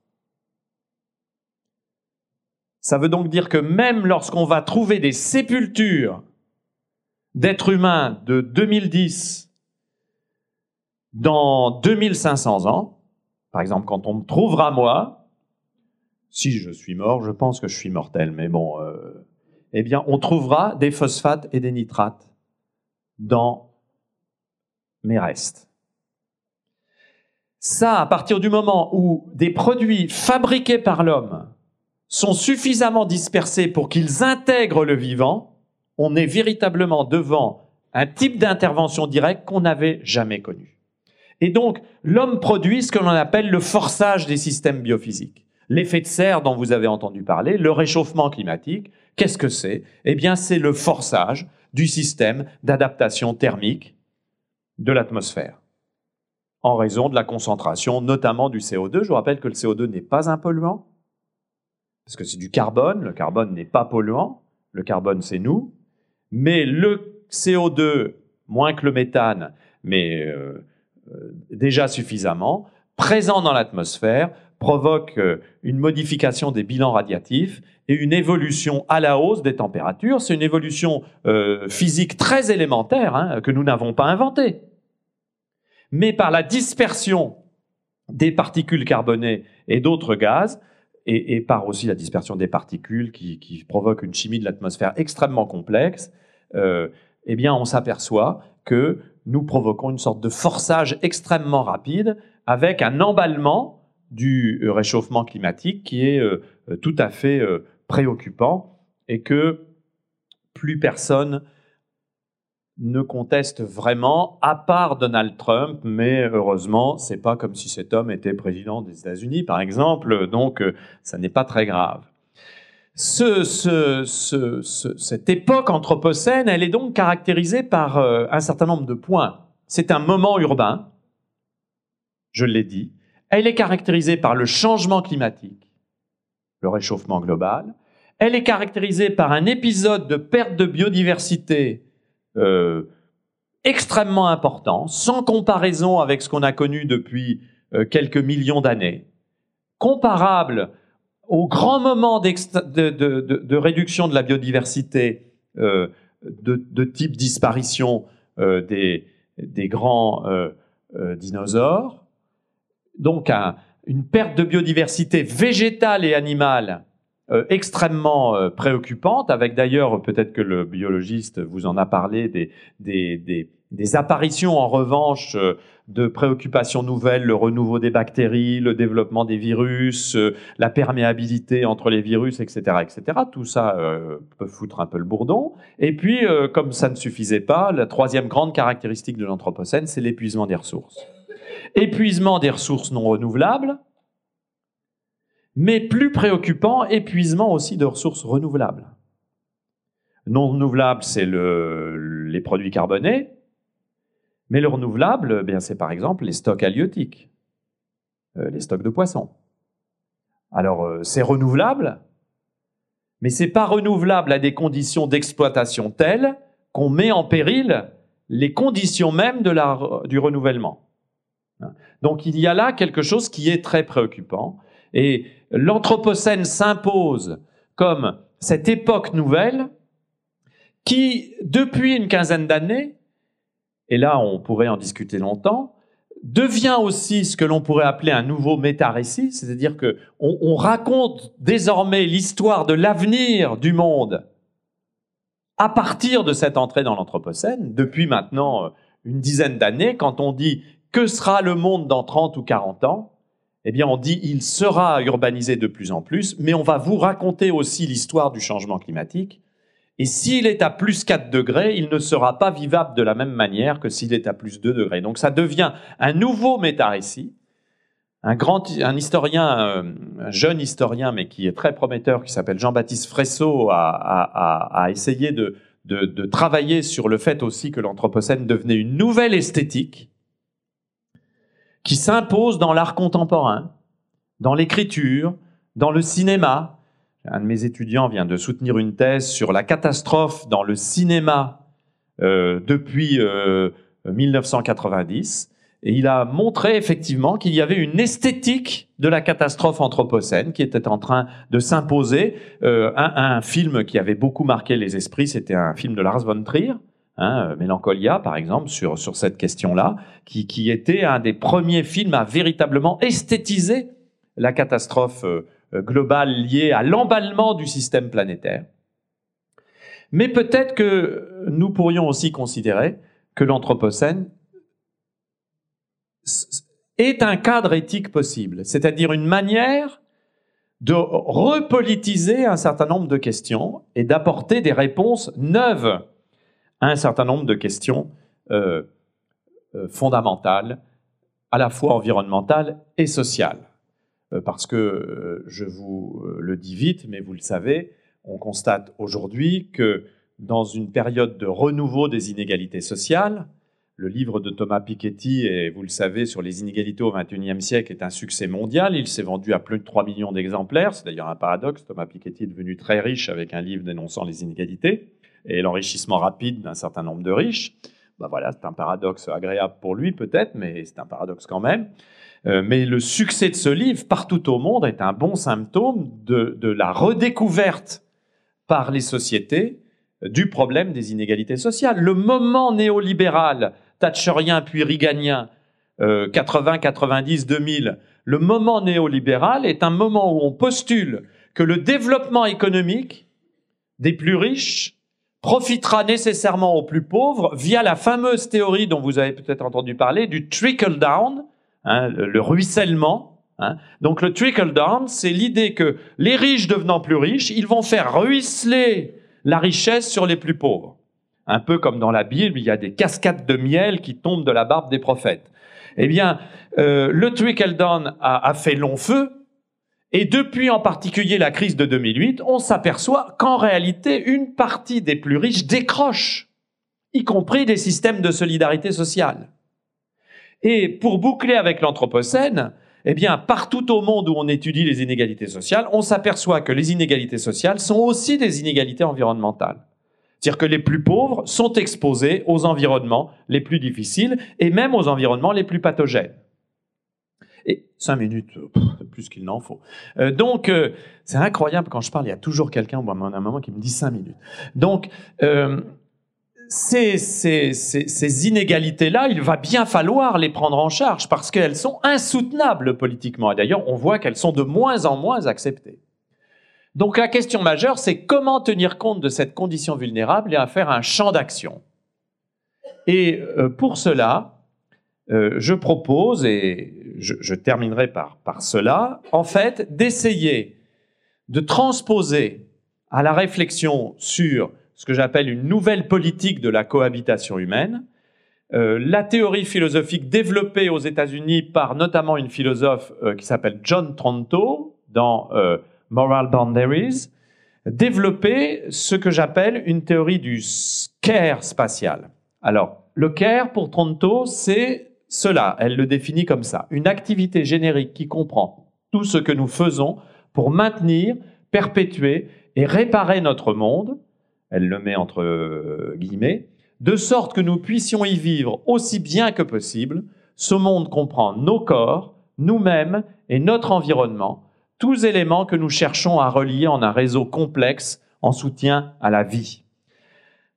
Ça veut donc dire que même lorsqu'on va trouver des sépultures d'êtres humains de 2010 dans 2500 ans, par exemple quand on me trouvera moi, si je suis mort, je pense que je suis mortel, mais bon, euh, eh bien on trouvera des phosphates et des nitrates dans mes restes. Ça, à partir du moment où des produits fabriqués par l'homme sont suffisamment dispersés pour qu'ils intègrent le vivant, on est véritablement devant un type d'intervention directe qu'on n'avait jamais connu. Et donc, l'homme produit ce que l'on appelle le forçage des systèmes biophysiques. L'effet de serre dont vous avez entendu parler, le réchauffement climatique, qu'est-ce que c'est? Eh bien, c'est le forçage du système d'adaptation thermique de l'atmosphère en raison de la concentration, notamment du CO2. Je vous rappelle que le CO2 n'est pas un polluant, parce que c'est du carbone. Le carbone n'est pas polluant. Le carbone, c'est nous. Mais le CO2, moins que le méthane, mais euh, euh, déjà suffisamment, présent dans l'atmosphère, provoque euh, une modification des bilans radiatifs et une évolution à la hausse des températures. C'est une évolution physique très élémentaire hein, que nous n'avons pas inventée mais par la dispersion des particules carbonées et d'autres gaz, et, par aussi la dispersion des particules qui, qui provoque une chimie de l'atmosphère extrêmement complexe, euh, eh bien, on s'aperçoit que nous provoquons une sorte de forçage extrêmement rapide avec un emballement du réchauffement climatique qui est euh, tout à fait euh, préoccupant et que plus personne ne conteste vraiment, à part Donald Trump, mais heureusement, c'est pas comme si cet homme était président des États-Unis, par exemple, donc euh, ça n'est pas très grave. Ce, cette époque anthropocène, elle est donc caractérisée par euh, un certain nombre de points. C'est un moment urbain, je l'ai dit. Elle est caractérisée par le changement climatique, le réchauffement global. Elle est caractérisée par un épisode de perte de biodiversité euh, extrêmement important, sans comparaison avec ce qu'on a connu depuis euh, quelques millions d'années, comparable au grand moment de, réduction de la biodiversité euh, de, type disparition des, grands dinosaures, donc une perte de biodiversité végétale et animale euh, extrêmement euh, préoccupante, avec d'ailleurs, peut-être que le biologiste vous en a parlé, des, apparitions en revanche euh, de préoccupations nouvelles, le renouveau des bactéries, le développement des virus, la perméabilité entre les virus, etc. etc. Tout ça peut foutre un peu le bourdon. Et puis, comme ça ne suffisait pas, la troisième grande caractéristique de l'Anthropocène, c'est l'épuisement des ressources. Épuisement des ressources non renouvelables, mais plus préoccupant, épuisement aussi de ressources renouvelables. Non renouvelables, c'est le, les produits carbonés, mais le renouvelable, eh c'est par exemple les stocks halieutiques, euh, les stocks de poissons. Alors, euh, c'est renouvelable, mais c'est pas renouvelable à des conditions d'exploitation telles qu'on met en péril les conditions mêmes du renouvellement. Donc, il y a là quelque chose qui est très préoccupant. Et l'Anthropocène s'impose comme cette époque nouvelle qui, depuis une quinzaine d'années, et là on pourrait en discuter longtemps, devient aussi ce que l'on pourrait appeler un nouveau méta-récit, c'est-à-dire que on, raconte désormais l'histoire de l'avenir du monde à partir de cette entrée dans l'Anthropocène, depuis maintenant euh, une dizaine d'années, quand on dit que sera le monde dans 30 ou 40 ans, eh bien on dit il sera urbanisé de plus en plus, mais on va vous raconter aussi l'histoire du changement climatique Et s'il est à plus 4 degrés, il ne sera pas vivable de la même manière que s'il est à plus 2 degrés. Donc ça devient un nouveau méta-récit. Un grand, un historien, euh, un jeune historien, mais qui est très prometteur, qui s'appelle Jean-Baptiste Fresso, a, essayé de travailler sur le fait aussi que l'Anthropocène devenait une nouvelle esthétique qui s'impose dans l'art contemporain, dans l'écriture, dans le cinéma. Un de mes étudiants vient de soutenir une thèse sur la catastrophe dans le cinéma euh, depuis 1990. Euh, et il a montré effectivement qu'il y avait une esthétique de la catastrophe anthropocène qui était en train de s'imposer. Euh, un, un, film qui avait beaucoup marqué les esprits, c'était un film de Lars von Trier, Hein, Mélancolia, par exemple, sur, cette question-là, qui, qui, était un des premiers films à véritablement esthétiser la catastrophe euh, globale liée à l'emballement du système planétaire. Mais peut-être que nous pourrions aussi considérer que l'Anthropocène est un cadre éthique possible, c'est-à-dire une manière de repolitiser un certain nombre de questions et d'apporter des réponses neuves un certain nombre de questions euh, euh, fondamentales, à la fois environnementales et sociales. Euh, parce que, je vous le dis vite, mais vous le savez, on constate aujourd'hui que dans une période de renouveau des inégalités sociales, le livre de Thomas Piketty, et vous le savez, sur les inégalités au XXIe siècle, est un succès mondial. Il s'est vendu à plus de 3 millions d'exemplaires. C'est d'ailleurs un paradoxe. Thomas Piketty est devenu très riche avec un livre dénonçant les inégalités et l'enrichissement rapide d'un certain nombre de riches. Ben voilà, c'est un paradoxe agréable pour lui peut-être, mais c'est un paradoxe quand même. Euh, mais le succès de ce livre partout au monde est un bon symptôme de, la redécouverte par les sociétés du problème des inégalités sociales. Le moment néolibéral, thatcherien puis riganien, 80, 90, 2000, le moment néolibéral est un moment où on postule que le développement économique des plus riches profitera nécessairement aux plus pauvres via la fameuse théorie dont vous avez peut-être entendu parler du trickle down, hein, le, ruissellement. Hein. Donc le trickle down, c'est l'idée que les riches devenant plus riches, ils vont faire ruisseler la richesse sur les plus pauvres. Un peu comme dans la Bible, il y a des cascades de miel qui tombent de la barbe des prophètes. Eh bien, euh, le trickle down a, a fait long feu, et depuis en particulier la crise de 2008, on s'aperçoit qu'en réalité, une partie des plus riches décroche, y compris des systèmes de solidarité sociale. Et pour boucler avec l'Anthropocène, eh bien, partout au monde où on étudie les inégalités sociales, on s'aperçoit que les inégalités sociales sont aussi des inégalités environnementales. C'est-à-dire que les plus pauvres sont exposés aux environnements les plus difficiles et même aux environnements les plus pathogènes. Et cinq minutes, plus qu'il n'en faut. Euh, donc, euh, c'est incroyable quand je parle, il y a toujours quelqu'un à un moment qui me dit cinq minutes. Donc, euh, ces, ces, inégalités-là, il va bien falloir les prendre en charge parce qu'elles sont insoutenables politiquement. Et d'ailleurs, on voit qu'elles sont de moins en moins acceptées. Donc la question majeure, c'est comment tenir compte de cette condition vulnérable et à faire un champ d'action. Et pour cela, euh, je propose, et je, terminerai par, par, cela, en fait, d'essayer de transposer à la réflexion sur ce que j'appelle une nouvelle politique de la cohabitation humaine, euh, la théorie philosophique développée aux États-Unis par notamment une philosophe euh, qui s'appelle John Tronto dans Moral Boundaries, développer ce que j'appelle une théorie du care spatial. Alors, le care pour Tronto, c'est cela, elle le définit comme ça, une activité générique qui comprend tout ce que nous faisons pour maintenir, perpétuer et réparer notre monde, elle le met entre guillemets, de sorte que nous puissions y vivre aussi bien que possible. Ce monde comprend nos corps, nous-mêmes et notre environnement, tous éléments que nous cherchons à relier en un réseau complexe en soutien à la vie.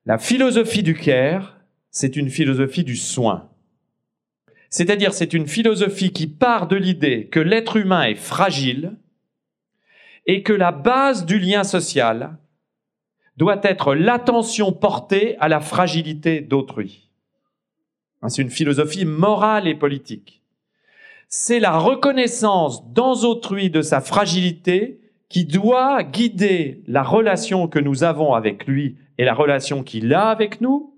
La philosophie du care, c'est une philosophie du soin. C'est-à-dire c'est une philosophie qui part de l'idée que l'être humain est fragile et que la base du lien social doit être l'attention portée à la fragilité d'autrui. Hein, c'est une philosophie morale et politique. C'est la reconnaissance dans autrui de sa fragilité qui doit guider la relation que nous avons avec lui et la relation qu'il a avec nous,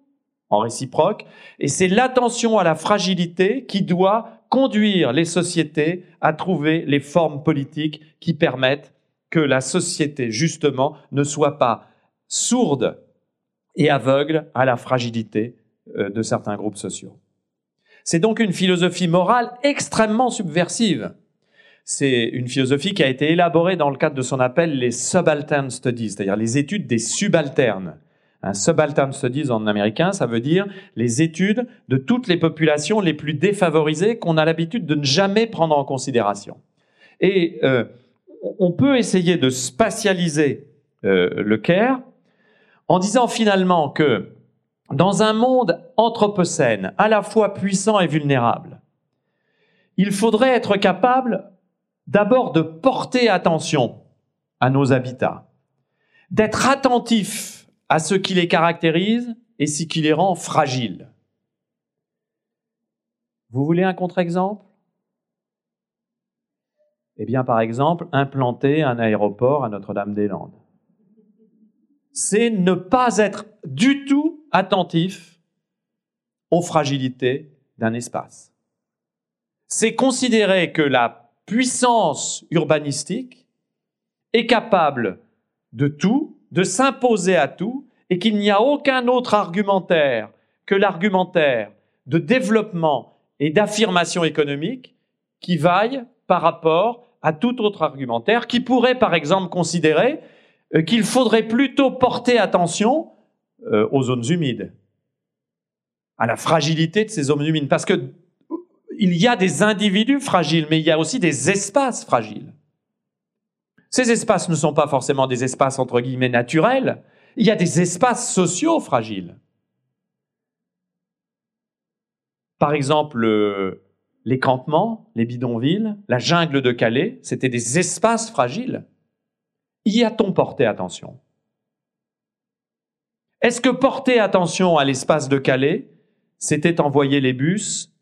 en réciproque, et c'est l'attention à la fragilité qui doit conduire les sociétés à trouver les formes politiques qui permettent que la société, justement, ne soit pas sourde et aveugle à la fragilité euh, de certains groupes sociaux. C'est donc une philosophie morale extrêmement subversive. C'est une philosophie qui a été élaborée dans le cadre de ce qu'on appelle les subaltern studies, c'est-à-dire les études des subalternes. Un subaltern studies en américain, ça veut dire les études de toutes les populations les plus défavorisées qu'on a l'habitude de ne jamais prendre en considération. Et euh, on peut essayer de spatialiser euh, le CARE en disant finalement que dans un monde anthropocène, à la fois puissant et vulnérable, il faudrait être capable d'abord de porter attention à nos habitats, d'être attentif à ce qui les caractérise et ce qui les rend fragiles. Vous voulez un contre-exemple? Eh bien, par exemple, implanter un aéroport à Notre-Dame-des-Landes. C'est ne pas être du tout attentif aux fragilités d'un espace. C'est considérer que la puissance urbanistique est capable de tout, de s'imposer à tout, et qu'il n'y a aucun autre argumentaire que l'argumentaire de développement et d'affirmation économique qui vaille par rapport à tout autre argumentaire qui pourrait par exemple considérer euh, qu'il faudrait plutôt porter attention euh, aux zones humides, à la fragilité de ces zones humides. Parce que il y a des individus fragiles, mais il y a aussi des espaces fragiles. Ces espaces ne sont pas forcément des espaces entre guillemets naturels, il y a des espaces sociaux fragiles. Par exemple, les campements, les bidonvilles, la jungle de Calais, c'était des espaces fragiles. Y a-t-on porté attention? Est-ce que porter attention à l'espace de Calais, c'était envoyer les bus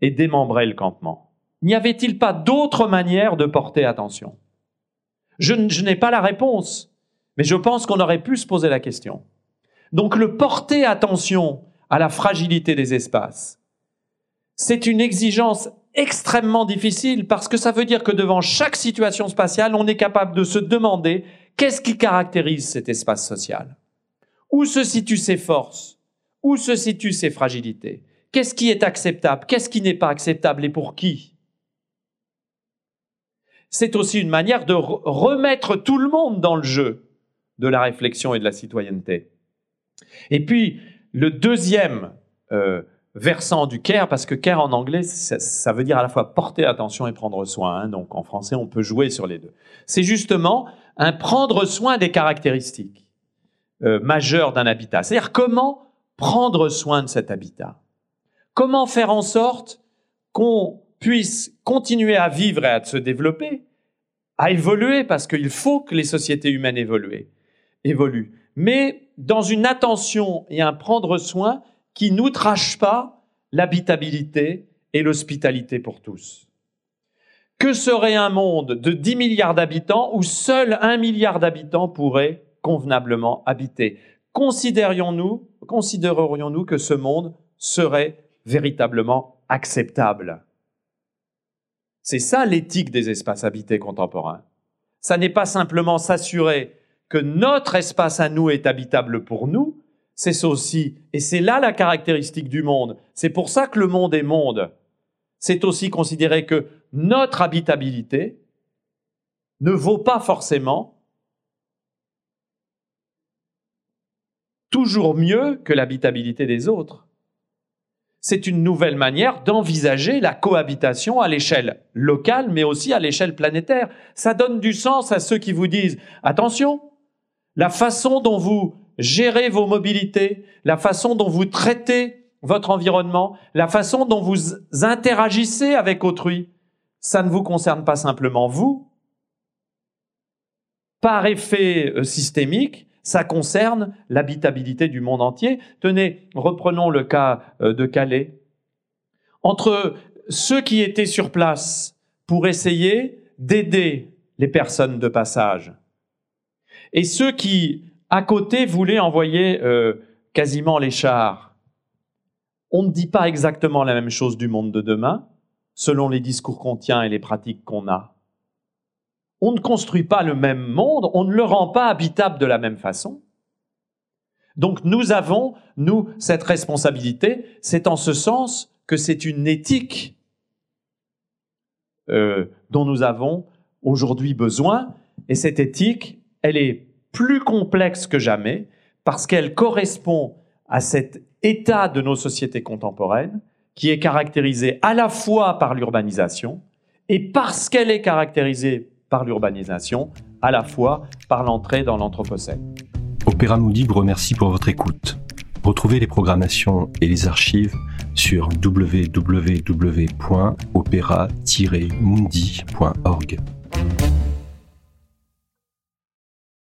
et démembrer le campement? N'y avait-il pas d'autre manière de porter attention? Je, n'ai pas la réponse, mais je pense qu'on aurait pu se poser la question. Donc le porter attention à la fragilité des espaces, c'est une exigence extrêmement difficile parce que ça veut dire que devant chaque situation spatiale, on est capable de se demander qu'est-ce qui caractérise cet espace social. Où se situent ses forces? Où se situent ses fragilités? Qu'est-ce qui est acceptable? Qu'est-ce qui n'est pas acceptable et pour qui? C'est aussi une manière de remettre tout le monde dans le jeu de la réflexion et de la citoyenneté. Et puis, le deuxième euh, versant du care, parce que care en anglais, ça, veut dire à la fois porter attention et prendre soin. Hein, donc en français, on peut jouer sur les deux. C'est justement un prendre soin des caractéristiques. Euh, majeur d'un habitat. C'est-à-dire comment prendre soin de cet habitat. Comment faire en sorte qu'on puisse continuer à vivre et à se développer, à évoluer, parce qu'il faut que les sociétés humaines évoluent, évoluent, mais dans une attention et un prendre soin qui n'outrage pas l'habitabilité et l'hospitalité pour tous. Que serait un monde de 10 milliards d'habitants où seul un milliard d'habitants pourrait convenablement habité. Considérions-nous, considérerions-nous que ce monde serait véritablement acceptable? C'est ça l'éthique des espaces habités contemporains. Ça n'est pas simplement s'assurer que notre espace à nous est habitable pour nous, c'est aussi, et c'est là la caractéristique du monde, c'est pour ça que le monde est monde, c'est aussi considérer que notre habitabilité ne vaut pas forcément toujours mieux que l'habitabilité des autres. C'est une nouvelle manière d'envisager la cohabitation à l'échelle locale, mais aussi à l'échelle planétaire. Ça donne du sens à ceux qui vous disent, attention, la façon dont vous gérez vos mobilités, la façon dont vous traitez votre environnement, la façon dont vous interagissez avec autrui, ça ne vous concerne pas simplement vous. Par effet euh, systémique, ça concerne l'habitabilité du monde entier. Tenez, reprenons le cas euh, de Calais. Entre ceux qui étaient sur place pour essayer d'aider les personnes de passage. Et ceux qui, à côté, voulaient envoyer euh, quasiment les chars. On ne dit pas exactement la même chose du monde de demain, selon les discours qu'on tient et les pratiques qu'on a. On ne construit pas le même monde, on ne le rend pas habitable de la même façon. Donc nous avons, nous, cette responsabilité. C'est en ce sens que c'est une éthique euh, dont nous avons aujourd'hui besoin. Et cette éthique, elle est plus complexe que jamais parce qu'elle correspond à cet état de nos sociétés contemporaines qui est caractérisé à la fois par l'urbanisation et parce qu'elle est caractérisée par l'urbanisation, à la fois par l'entrée dans l'Anthropocène. Opéra Moody vous remercie pour votre écoute. Retrouvez les programmations et les archives sur www.opéra-mundi.org.